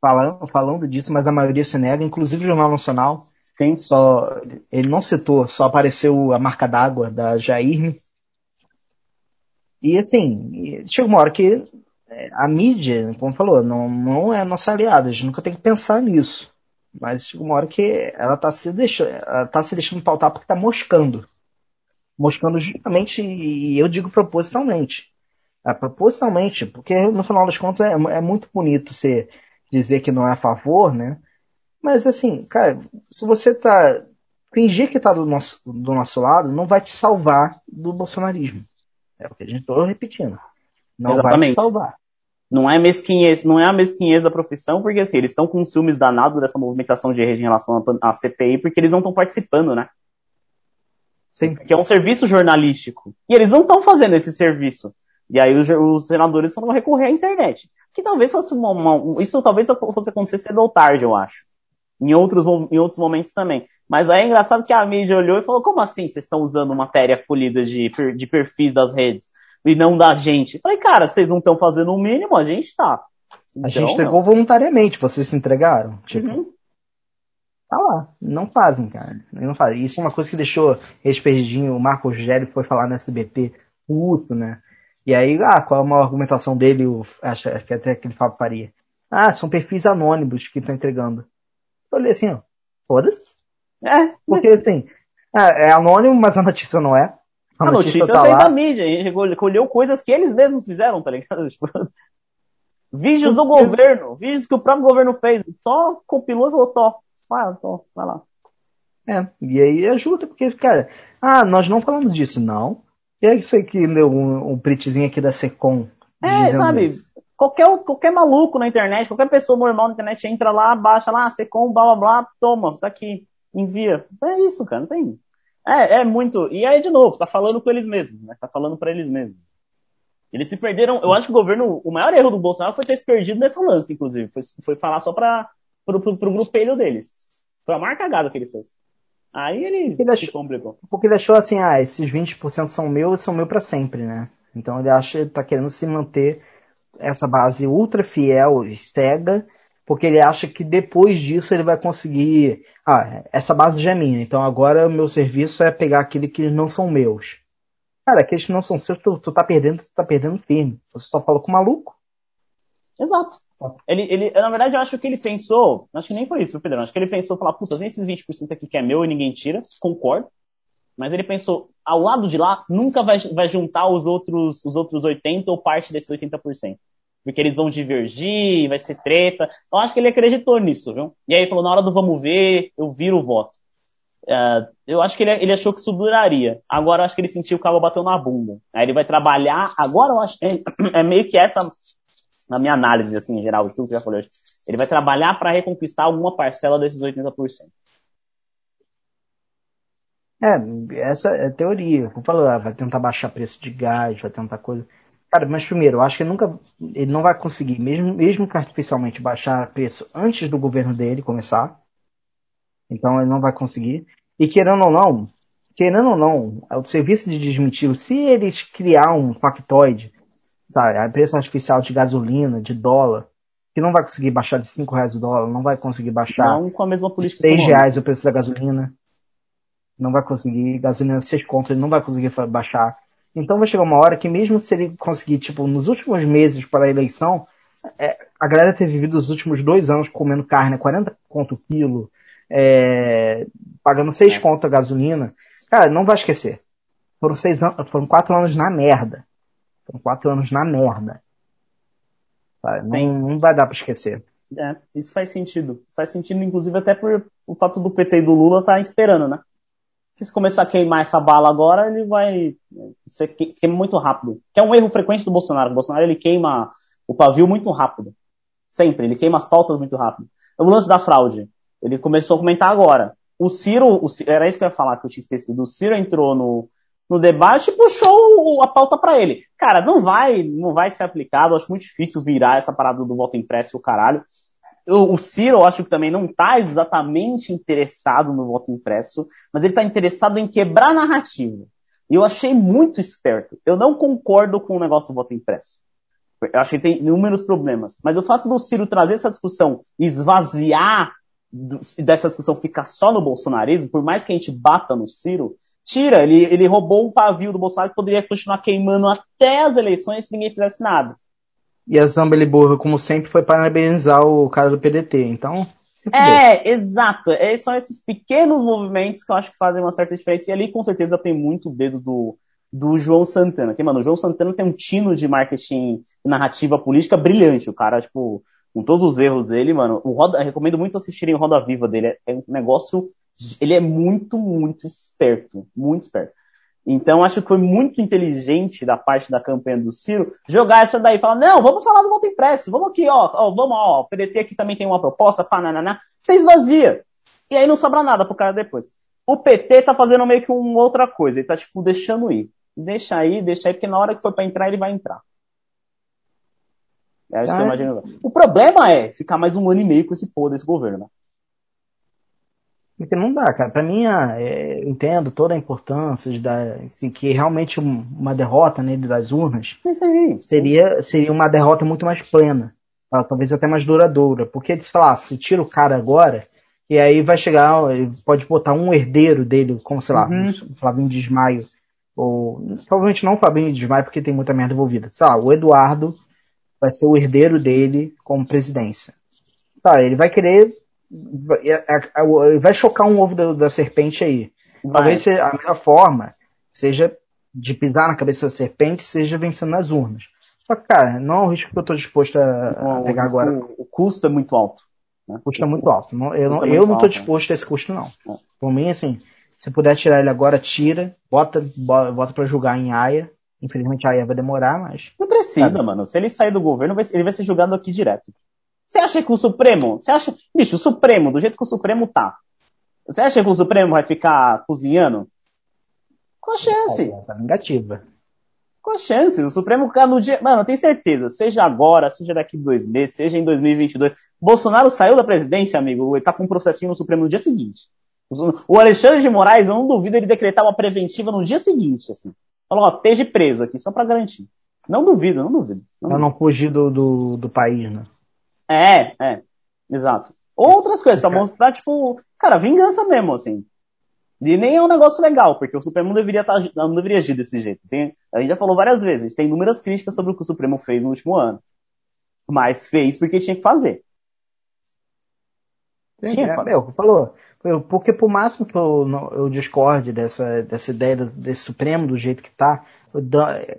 falando, falando disso, mas a maioria se nega, inclusive o Jornal Nacional. Sim. Só, ele não citou, só apareceu a marca d'água da Jair. E assim, chega uma hora que é, a mídia, como falou, não, não é nossa aliada, a gente nunca tem que pensar nisso. Mas chega uma hora que ela está se deixando, tá se deixando pautar porque está moscando. Moscando justamente, e eu digo propositalmente. É, propositalmente, porque no final das contas é, é muito bonito você dizer que não é a favor, né? Mas assim, cara, se você tá. Fingir que tá do nosso, do nosso lado não vai te salvar do bolsonarismo. É o que a gente tô repetindo. Não Exatamente. vai te salvar.
Não é mesquinhez, não é a mesquinhez da profissão, porque assim, eles estão com ciúmes danado dessa movimentação de rede em relação à CPI, porque eles não estão participando, né? Sim. Que é um serviço jornalístico. E eles não estão fazendo esse serviço. E aí os, os senadores vão recorrer à internet. Que talvez fosse uma, uma, isso talvez fosse acontecer cedo ou tarde, eu acho. Em outros, em outros momentos também. Mas aí é engraçado que a mídia olhou e falou, como assim vocês estão usando matéria polida de, de perfis das redes e não da gente? Eu falei, cara, vocês não estão fazendo o mínimo, a gente tá.
Então, a gente entregou não. voluntariamente, vocês se entregaram? Tipo, uhum. Tá lá. Não fazem, cara. Não fazem. Isso é uma coisa que deixou esse perdidinho, o Marco Rogério foi falar no SBT, puto, né? E aí, ah, qual é uma argumentação dele? O, acho, acho que até aquele Fábio Faria. Ah, são perfis anônimos que estão entregando. Eu olhei assim, ó, foda-se. É. Porque assim, é, é, anônimo, mas a notícia não é.
A, a notícia, notícia tá veio lá. da mídia, recolheu coisas que eles mesmos fizeram, tá ligado? Tipo, vídeos do governo, vídeos que o próprio governo fez. Só compilou e voltou. Vai, vai lá.
É, e aí ajuda, porque, cara, ah, nós não falamos disso, não. E aí você que leu um, um printzinho aqui da Secom.
É, sabe? Isso. Qualquer, qualquer maluco na internet, qualquer pessoa normal na internet entra lá, baixa lá, Secom, blá blá blá, toma, tá aqui, envia. É isso, cara, não tem. É, é muito. E aí, de novo, tá falando com eles mesmos, né? Tá falando para eles mesmos. Eles se perderam. Eu acho que o governo. O maior erro do Bolsonaro foi ter se perdido nesse lance, inclusive. Foi, foi falar só para pro, pro, pro grupelho deles. Foi a maior cagada que ele fez. Aí ele,
ele achou, complicou. Porque ele achou assim, ah, esses 20% são meus são meus para sempre, né? Então ele acha que tá querendo se manter essa base ultra fiel e cega, porque ele acha que depois disso ele vai conseguir. Ah, essa base já é minha, então agora o meu serviço é pegar aquele que não são meus. Cara, aqueles que não são seus, tu, tu tá perdendo, tu tá perdendo firme. Você só fala com o maluco.
Exato. Ele, ele, na verdade, eu acho que ele pensou, acho que nem foi isso, Pedro, acho que ele pensou, falar, puta, tem esses 20% aqui que é meu e ninguém tira, concordo, mas ele pensou, ao lado de lá, nunca vai, vai juntar os outros, os outros 80% ou parte desses 80%. Porque eles vão divergir, vai ser treta. Eu acho que ele acreditou nisso, viu? E aí ele falou, na hora do vamos ver, eu viro o voto. Uh, eu acho que ele, ele, achou que isso duraria. Agora eu acho que ele sentiu o cabo bateu na bunda. Aí ele vai trabalhar. Agora eu acho que é, é meio que essa na minha análise, assim, em geral, de tudo que eu já falei hoje, ele vai trabalhar para reconquistar alguma parcela desses 80%.
É, essa é a teoria. Como falou, ah, vai tentar baixar preço de gás, vai tentar coisa. Cara, mas primeiro, eu acho que ele nunca. Ele não vai conseguir, mesmo, mesmo que artificialmente, baixar preço antes do governo dele começar. Então ele não vai conseguir. E querendo ou não, querendo ou não, o serviço de desmentir, se eles criar um factoide sabe, a preço artificial de gasolina, de dólar, que não vai conseguir baixar de 5 reais o dólar, não vai conseguir baixar
não com a mesma política
3 reais o preço da gasolina, não vai conseguir, gasolina 6 contos, ele não vai conseguir baixar. Então vai chegar uma hora que mesmo se ele conseguir, tipo, nos últimos meses para a eleição, é, a galera ter vivido os últimos dois anos comendo carne a 40 conto o quilo, é, pagando 6 é. conto a gasolina, cara, não vai esquecer. Foram, seis anos, foram quatro anos na merda. Foram quatro anos na merda. Não, não vai dar para esquecer.
É, isso faz sentido. Faz sentido, inclusive, até por o fato do PT e do Lula estar tá esperando, né? Que se começar a queimar essa bala agora, ele vai ser queima muito rápido. Que é um erro frequente do Bolsonaro. O Bolsonaro ele queima o pavio muito rápido. Sempre. Ele queima as pautas muito rápido. O lance da fraude. Ele começou a comentar agora. O Ciro, o Ciro, era isso que eu ia falar que eu tinha esquecido. O Ciro entrou no, no debate e puxou a pauta para ele. Cara, não vai, não vai ser aplicado. Eu acho muito difícil virar essa parada do voto impresso, o caralho. O, o Ciro, eu acho que também não está exatamente interessado no voto impresso, mas ele está interessado em quebrar a narrativa. E eu achei muito esperto. Eu não concordo com o negócio do voto impresso. Eu acho que tem inúmeros problemas. Mas o fato do Ciro trazer essa discussão, esvaziar dessa discussão ficar só no bolsonarismo, por mais que a gente bata no Ciro, tira, ele, ele roubou um pavio do Bolsonaro que poderia continuar queimando até as eleições se ninguém fizesse nada.
E a Zambeli Burra, como sempre, foi parabenizar o cara do PDT, então...
É, exato. É, são esses pequenos movimentos que eu acho que fazem uma certa diferença. E ali, com certeza, tem muito o dedo do, do João Santana. Que, mano, o João Santana tem um tino de marketing narrativa política brilhante. O cara, tipo, com todos os erros dele, mano, o Roda, eu recomendo muito assistirem o Roda Viva dele. É, é um negócio. Ele é muito, muito esperto. Muito esperto. Então, acho que foi muito inteligente da parte da campanha do Ciro jogar essa daí, falar, não, vamos falar do voto impresso, vamos aqui, ó, ó vamos, ó, o PDT aqui também tem uma proposta, pá, nananá. Você esvazia. E aí não sobra nada pro cara depois. O PT tá fazendo meio que uma outra coisa, ele tá, tipo, deixando ir. Deixa aí, deixa aí, porque na hora que for para entrar, ele vai entrar. É isso que eu tá. imagino. O problema é ficar mais um ano e meio com esse porra desse governo, né?
Porque não dá, cara. Pra mim, ah, é, eu entendo toda a importância de dar, assim, que realmente uma derrota né, das urnas seria, seria uma derrota muito mais plena. Talvez até mais duradoura. Porque, sei lá, se tira o cara agora, e aí vai chegar, pode botar um herdeiro dele, como, sei lá, uhum. Flavinho Desmaio, ou provavelmente não o Fabinho Desmaio, porque tem muita merda envolvida. Sei lá, o Eduardo vai ser o herdeiro dele como presidência. Tá, ele vai querer. Vai, vai chocar um ovo da, da serpente aí. Talvez a melhor forma seja de pisar na cabeça da serpente, seja vencendo nas urnas. Só que, cara, não é um risco que eu estou disposto a, a pegar agora.
O custo é muito alto.
Né? O custo é muito alto. Não, eu, não, é eu não estou disposto a esse custo, não. É. Por mim, assim, se puder tirar ele agora, tira. Bota, bota para julgar em Aia. Infelizmente a Aia vai demorar, mas.
Não precisa, sabe? mano. Se ele sair do governo, ele vai ser julgado aqui direto. Você acha que o Supremo. Você acha. Bicho, o Supremo, do jeito que o Supremo tá. Você acha que o Supremo vai ficar cozinhando? Qual a chance?
Tá negativa.
Qual a chance? O Supremo no dia. Mano, eu tenho certeza. Seja agora, seja daqui dois meses, seja em 2022. Bolsonaro saiu da presidência, amigo. Ele tá com um processinho no Supremo no dia seguinte. O Alexandre de Moraes, eu não duvido ele decretar uma preventiva no dia seguinte, assim. Falou, ó, esteja preso aqui, só para garantir. Não duvido, não duvido.
Não pra não fugir do, do, do, país, né?
É, é. Exato. Outras coisas, pra mostrar, tipo, cara, vingança mesmo, assim. E nem é um negócio legal, porque o Supremo deveria, tá, não deveria agir desse jeito. Tem, a gente já falou várias vezes, tem inúmeras críticas sobre o que o Supremo fez no último ano. Mas fez porque tinha que fazer.
Sim, tinha que é, fazer. É, falou. Eu, porque por máximo que eu, eu discorde dessa, dessa ideia do, desse Supremo do jeito que está,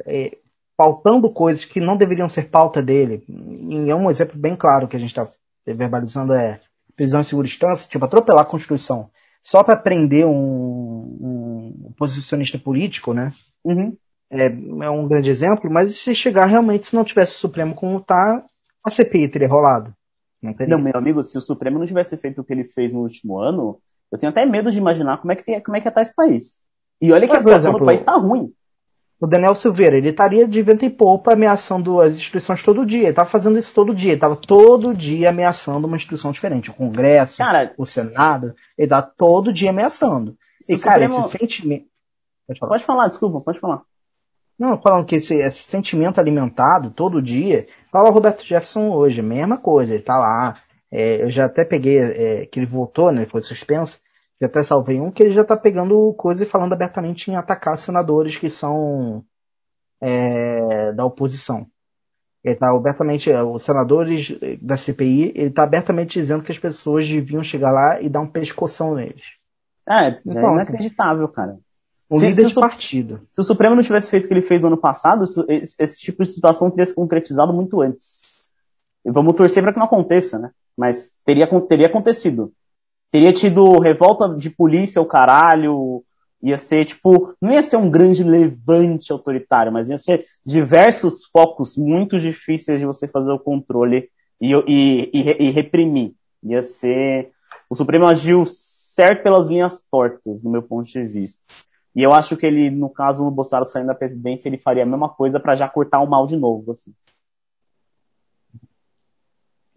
é, pautando coisas que não deveriam ser pauta dele, e é um exemplo bem claro que a gente está verbalizando é prisão em segura instância, tipo atropelar a Constituição, só para prender um, um, posicionista político, né? Uhum. É, é, um grande exemplo, mas se chegar realmente, se não tivesse o Supremo como está, a CPI teria rolado.
Não, não, meu amigo, se o Supremo não tivesse feito o que ele fez no último ano, eu tenho até medo de imaginar como é que, tem, como é que tá esse país. E olha que a situação exemplo, do país tá ruim.
O Daniel Silveira, ele estaria de vento e poupa ameaçando as instituições todo dia. Ele tava fazendo isso todo dia. Ele tava todo dia ameaçando uma instituição diferente. O Congresso, cara, o Senado. Ele tá todo dia ameaçando. E, cara, Supremo... esse sentimento.
Pode falar. pode falar, desculpa, pode falar.
Não, falando que esse, esse, sentimento alimentado todo dia. Fala o Roberto Jefferson hoje, mesma coisa, ele tá lá. É, eu já até peguei, é, que ele voltou, né? Ele foi suspenso. Já até salvei um que ele já tá pegando coisa e falando abertamente em atacar senadores que são é, da oposição. Ele está abertamente, os senadores da CPI, ele está abertamente dizendo que as pessoas deviam chegar lá e dar um pescoção neles.
É, é então, é inacreditável, cara.
Um se, líder se de partido.
Se o Supremo não tivesse feito o que ele fez no ano passado, esse, esse, tipo de situação teria se concretizado muito antes. E vamos torcer para que não aconteça, né? Mas teria, teria acontecido. Teria tido revolta de polícia, o caralho, ia ser tipo, não ia ser um grande levante autoritário, mas ia ser diversos focos muito difíceis de você fazer o controle e, e, e, e reprimir. Ia ser. O Supremo agiu certo pelas linhas tortas, no meu ponto de vista. E eu acho que ele, no caso, no Bolsonaro saindo da presidência, ele faria a mesma coisa para já cortar o mal de novo, assim.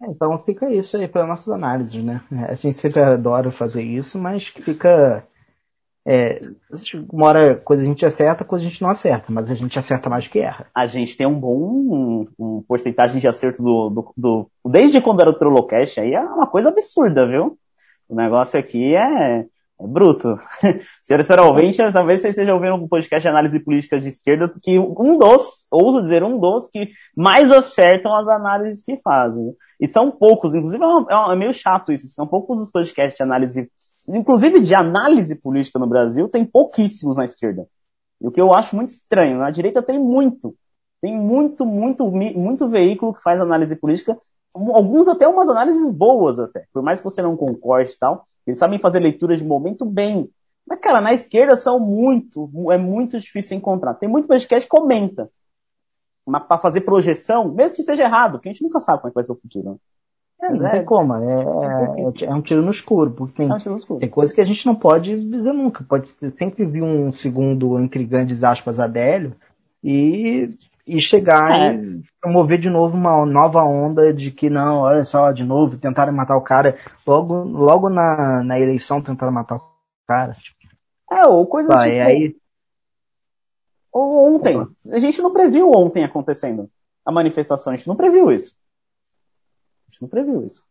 É, então fica isso aí para nossas análises, né? A gente sempre adora fazer isso, mas fica é, uma hora coisa a gente acerta, coisa a gente não acerta, mas a gente acerta mais que erra.
A gente tem um bom um, um porcentagem de acerto do, do, do, Desde quando era o Trolocast, aí é uma coisa absurda, viu? O negócio aqui é, é bruto. Senhora e senhora ouvinte, talvez vocês estejam ouvindo um podcast de análise política de esquerda, que um dos, ouso dizer, um dos que mais acertam as análises que fazem. E são poucos, inclusive é, é meio chato isso, são poucos os podcasts de análise inclusive de análise política no Brasil, tem pouquíssimos na esquerda. O que eu acho muito estranho, na direita tem muito. Tem muito, muito, muito veículo que faz análise política, alguns até umas análises boas até, por mais que você não concorde e tal, eles sabem fazer leituras de momento bem. Mas, cara, na esquerda são muito, é muito difícil encontrar. Tem muito podcast que comenta. Mas para fazer projeção, mesmo que seja errado, porque a gente nunca sabe como é que vai ser o futuro. Né?
É, não tem como, é, é, é, um tiro no escuro, porque tem, é um escuro. tem coisas que a gente não pode dizer nunca. Pode sempre vir um segundo, entre grandes aspas, Adélio, e, e chegar é. e promover de novo uma nova onda de que não, olha só, de novo, tentaram matar o cara. Logo, logo na, na eleição tentaram matar o cara.
É, ou coisas tá, tipo... aí... Ou ontem. A gente não previu ontem acontecendo a manifestação, a gente não previu isso. A gente não previu isso.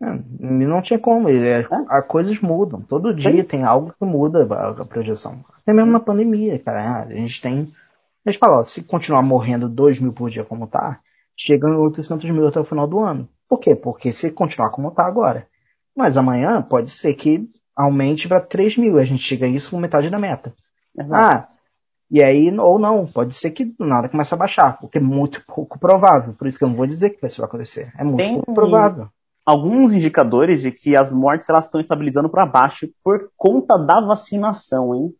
É, não tinha como. É, é. As coisas mudam. Todo dia Sim. tem algo que muda a, a projeção. Até mesmo na pandemia, cara. A gente tem. A gente fala, ó, se continuar morrendo 2 mil por dia como tá, chega em 800 mil até o final do ano. Por quê? Porque se continuar como tá agora. Mas amanhã pode ser que aumente para 3 mil. A gente chega a isso com metade da meta. Exato. Ah, e aí, ou não, pode ser que do nada comece a baixar, porque é muito pouco provável. Por isso que eu não vou dizer que isso vai acontecer. É muito Tem pouco provável.
Alguns indicadores de que as mortes elas estão estabilizando para baixo por conta da vacinação, hein?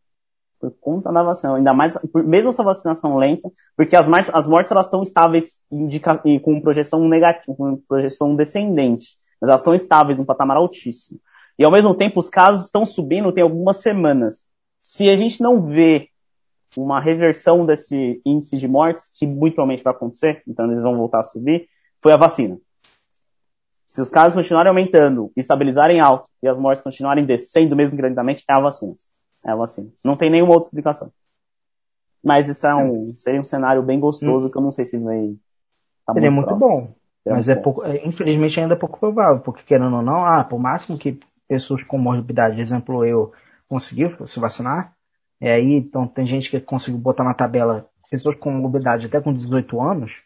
Por conta da vacinação. Ainda mais, mesmo essa vacinação lenta, porque as, mais, as mortes elas estão estáveis indica, com projeção negativa, com projeção descendente. Mas elas estão estáveis, um patamar altíssimo. E ao mesmo tempo, os casos estão subindo tem algumas semanas. Se a gente não vê uma reversão desse índice de mortes, que muito provavelmente vai acontecer, então eles vão voltar a subir, foi a vacina. Se os casos continuarem aumentando, estabilizarem alto e as mortes continuarem descendo mesmo grandamente, é a vacina. É a vacina. Não tem nenhuma outra explicação. Mas isso é um, seria um cenário bem gostoso hum. que eu não sei se vai.
Tá seria muito, muito bom. Seria mas muito é pouco, é, infelizmente ainda é pouco provável, porque querendo ou não, ah, por máximo que pessoas com morbidade, exemplo eu, conseguiu se vacinar, é aí, então tem gente que conseguiu botar na tabela pessoas com mobilidade até com 18 anos,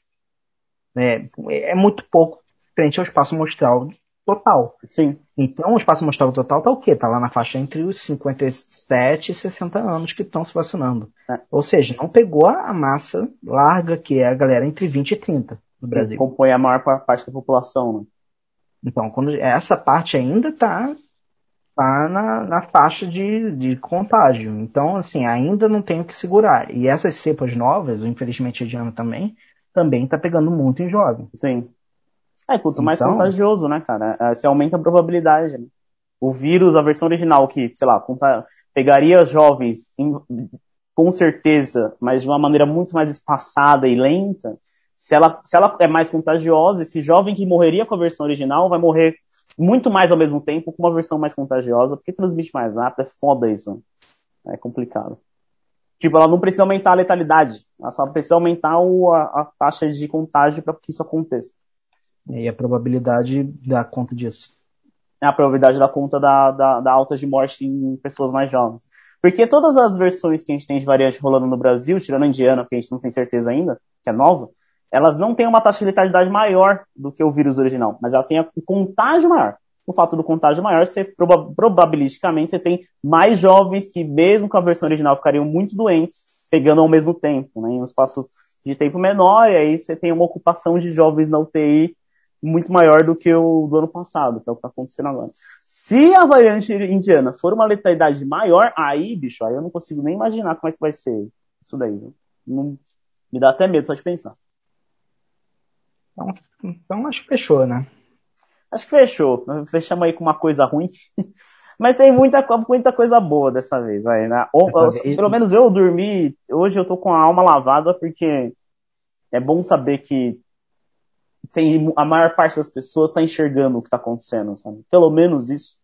né, é muito pouco frente ao espaço amostral total.
Sim.
Então o espaço amostral total tá o quê? Tá lá na faixa entre os 57 e 60 anos que estão se vacinando. É. Ou seja, não pegou a massa larga que é a galera entre 20 e 30 no Brasil. Que
compõe a maior parte da população, né?
Então, quando essa parte ainda tá está na, na faixa de, de contágio. Então, assim, ainda não tem o que segurar. E essas cepas novas, infelizmente a Diana também, também está pegando muito em jovem.
Sim. É, quanto mais então, contagioso, né, cara? É, você aumenta a probabilidade. Né? O vírus, a versão original, que, sei lá, pegaria jovens em, com certeza, mas de uma maneira muito mais espaçada e lenta, se ela, se ela é mais contagiosa, esse jovem que morreria com a versão original vai morrer muito mais ao mesmo tempo, com uma versão mais contagiosa, porque transmite mais rápido, é foda isso. É complicado. Tipo, ela não precisa aumentar a letalidade, ela só precisa aumentar o, a, a, taxa de contágio para que isso aconteça.
E a probabilidade da conta disso?
É a probabilidade da conta da, da, da alta de morte em pessoas mais jovens. Porque todas as versões que a gente tem de variante rolando no Brasil, tirando a indiana, que a gente não tem certeza ainda, que é nova, elas não têm uma taxa de letalidade maior do que o vírus original, mas ela tem um contágio maior. O fato do contágio maior, você proba probabilisticamente você tem mais jovens que, mesmo com a versão original, ficariam muito doentes, pegando ao mesmo tempo, né, em um espaço de tempo menor, e aí você tem uma ocupação de jovens na UTI muito maior do que o do ano passado, que é o que está acontecendo agora. Se a variante indiana for uma letalidade maior, aí, bicho, aí eu não consigo nem imaginar como é que vai ser isso daí. Não, me dá até medo só de pensar.
Então, então acho que fechou, né?
Acho que fechou. Fechamos aí com uma coisa ruim. Mas tem muita, muita coisa boa dessa vez, aí, né? Ou, pelo menos eu dormi. Hoje eu tô com a alma lavada porque é bom saber que tem a maior parte das pessoas está enxergando o que está acontecendo, sabe? Pelo menos isso.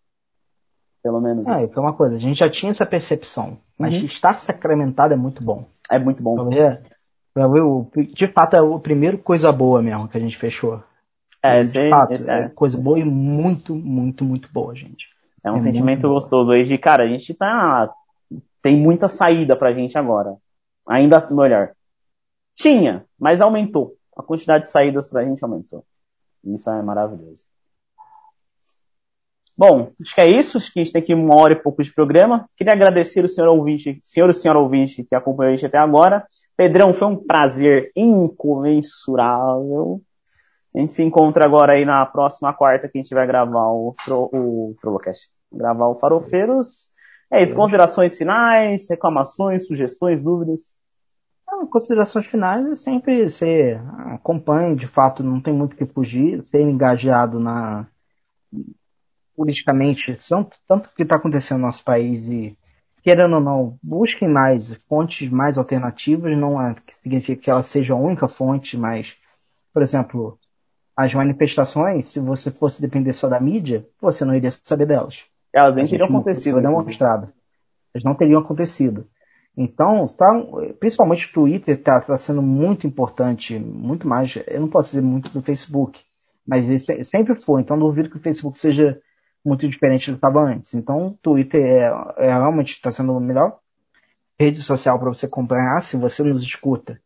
Pelo menos
ah,
isso.
É uma coisa, a gente já tinha essa percepção, mas uhum. estar sacramentado é muito bom.
É muito bom.
Pra pra ver de fato é o primeiro coisa boa mesmo que a gente fechou.
É, esse, de fato, esse
é, é coisa boa e muito, muito, muito boa, gente.
É um é sentimento gostoso aí de, cara, a gente tá. Tem muita saída pra gente agora. Ainda melhor. Tinha, mas aumentou. A quantidade de saídas pra gente aumentou. Isso é maravilhoso. Bom, acho que é isso. Acho que a gente tem aqui uma hora e pouco de programa. Queria agradecer o senhor ouvinte, senhor e senhora ouvinte que acompanhou a gente até agora. Pedrão, foi um prazer incomensurável. A gente se encontra agora aí na próxima quarta que a gente vai gravar o, o Trolocast gravar o Farofeiros. É isso, considerações finais, reclamações, sugestões, dúvidas?
Não, considerações finais é sempre ser acompanhe, de fato, não tem muito que fugir, ser engajado na politicamente, tanto, tanto que está acontecendo no nosso país e querendo ou não, busquem mais fontes mais alternativas, não é que significa que ela seja a única fonte, mas, por exemplo, as manifestações, se você fosse depender só da mídia, você não iria saber delas.
Elas nem teriam acontecido.
Demonstrado. Elas não teriam acontecido. Então, tá, principalmente o Twitter está tá sendo muito importante, muito mais. Eu não posso dizer muito do Facebook, mas ele sempre foi. Então, duvido que o Facebook seja muito diferente do que estava antes. Então, o Twitter é, é realmente está sendo a melhor rede social para você acompanhar. Se você nos escuta,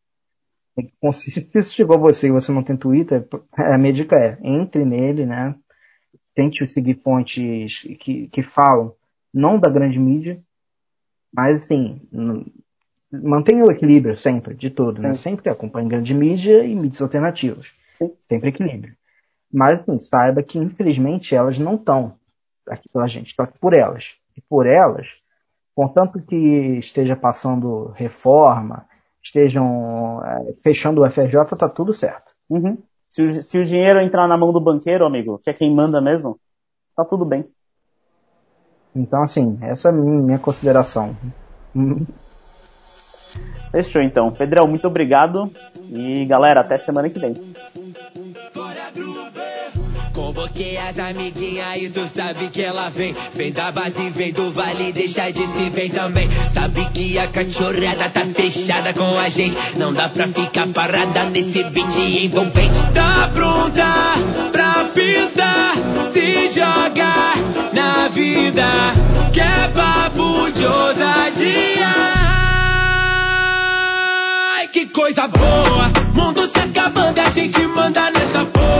se chegou a você e você não tem Twitter, a minha dica é entre nele, né? tente seguir fontes que, que falam, não da grande mídia, mas assim, mantenha o equilíbrio sempre, de tudo, né? Sempre acompanhe grande mídia e mídias alternativas. Sim. Sempre equilíbrio. Mas assim, saiba que infelizmente elas não estão aqui pela gente, estão aqui por elas. E por elas, contanto que esteja passando reforma, estejam é, fechando o FRJ, tá tudo certo.
Uhum. Se o, se o dinheiro entrar na mão do banqueiro, amigo, que é quem manda mesmo, tá tudo bem.
Então, assim, essa é a minha consideração.
Fechou então. Pedrão, muito obrigado. E galera, até semana que vem.
Convoquei as amiguinhas e tu sabe que ela vem. Vem da base, vem do vale, deixa de se ver também. Sabe que a cachorrada tá fechada com a gente. Não dá pra ficar parada nesse beat envolvente. Tá pronta pra pista, se joga na vida. Que é papo de ousadia. Ai, que coisa boa! Mundo se acabando, a gente manda nessa porra.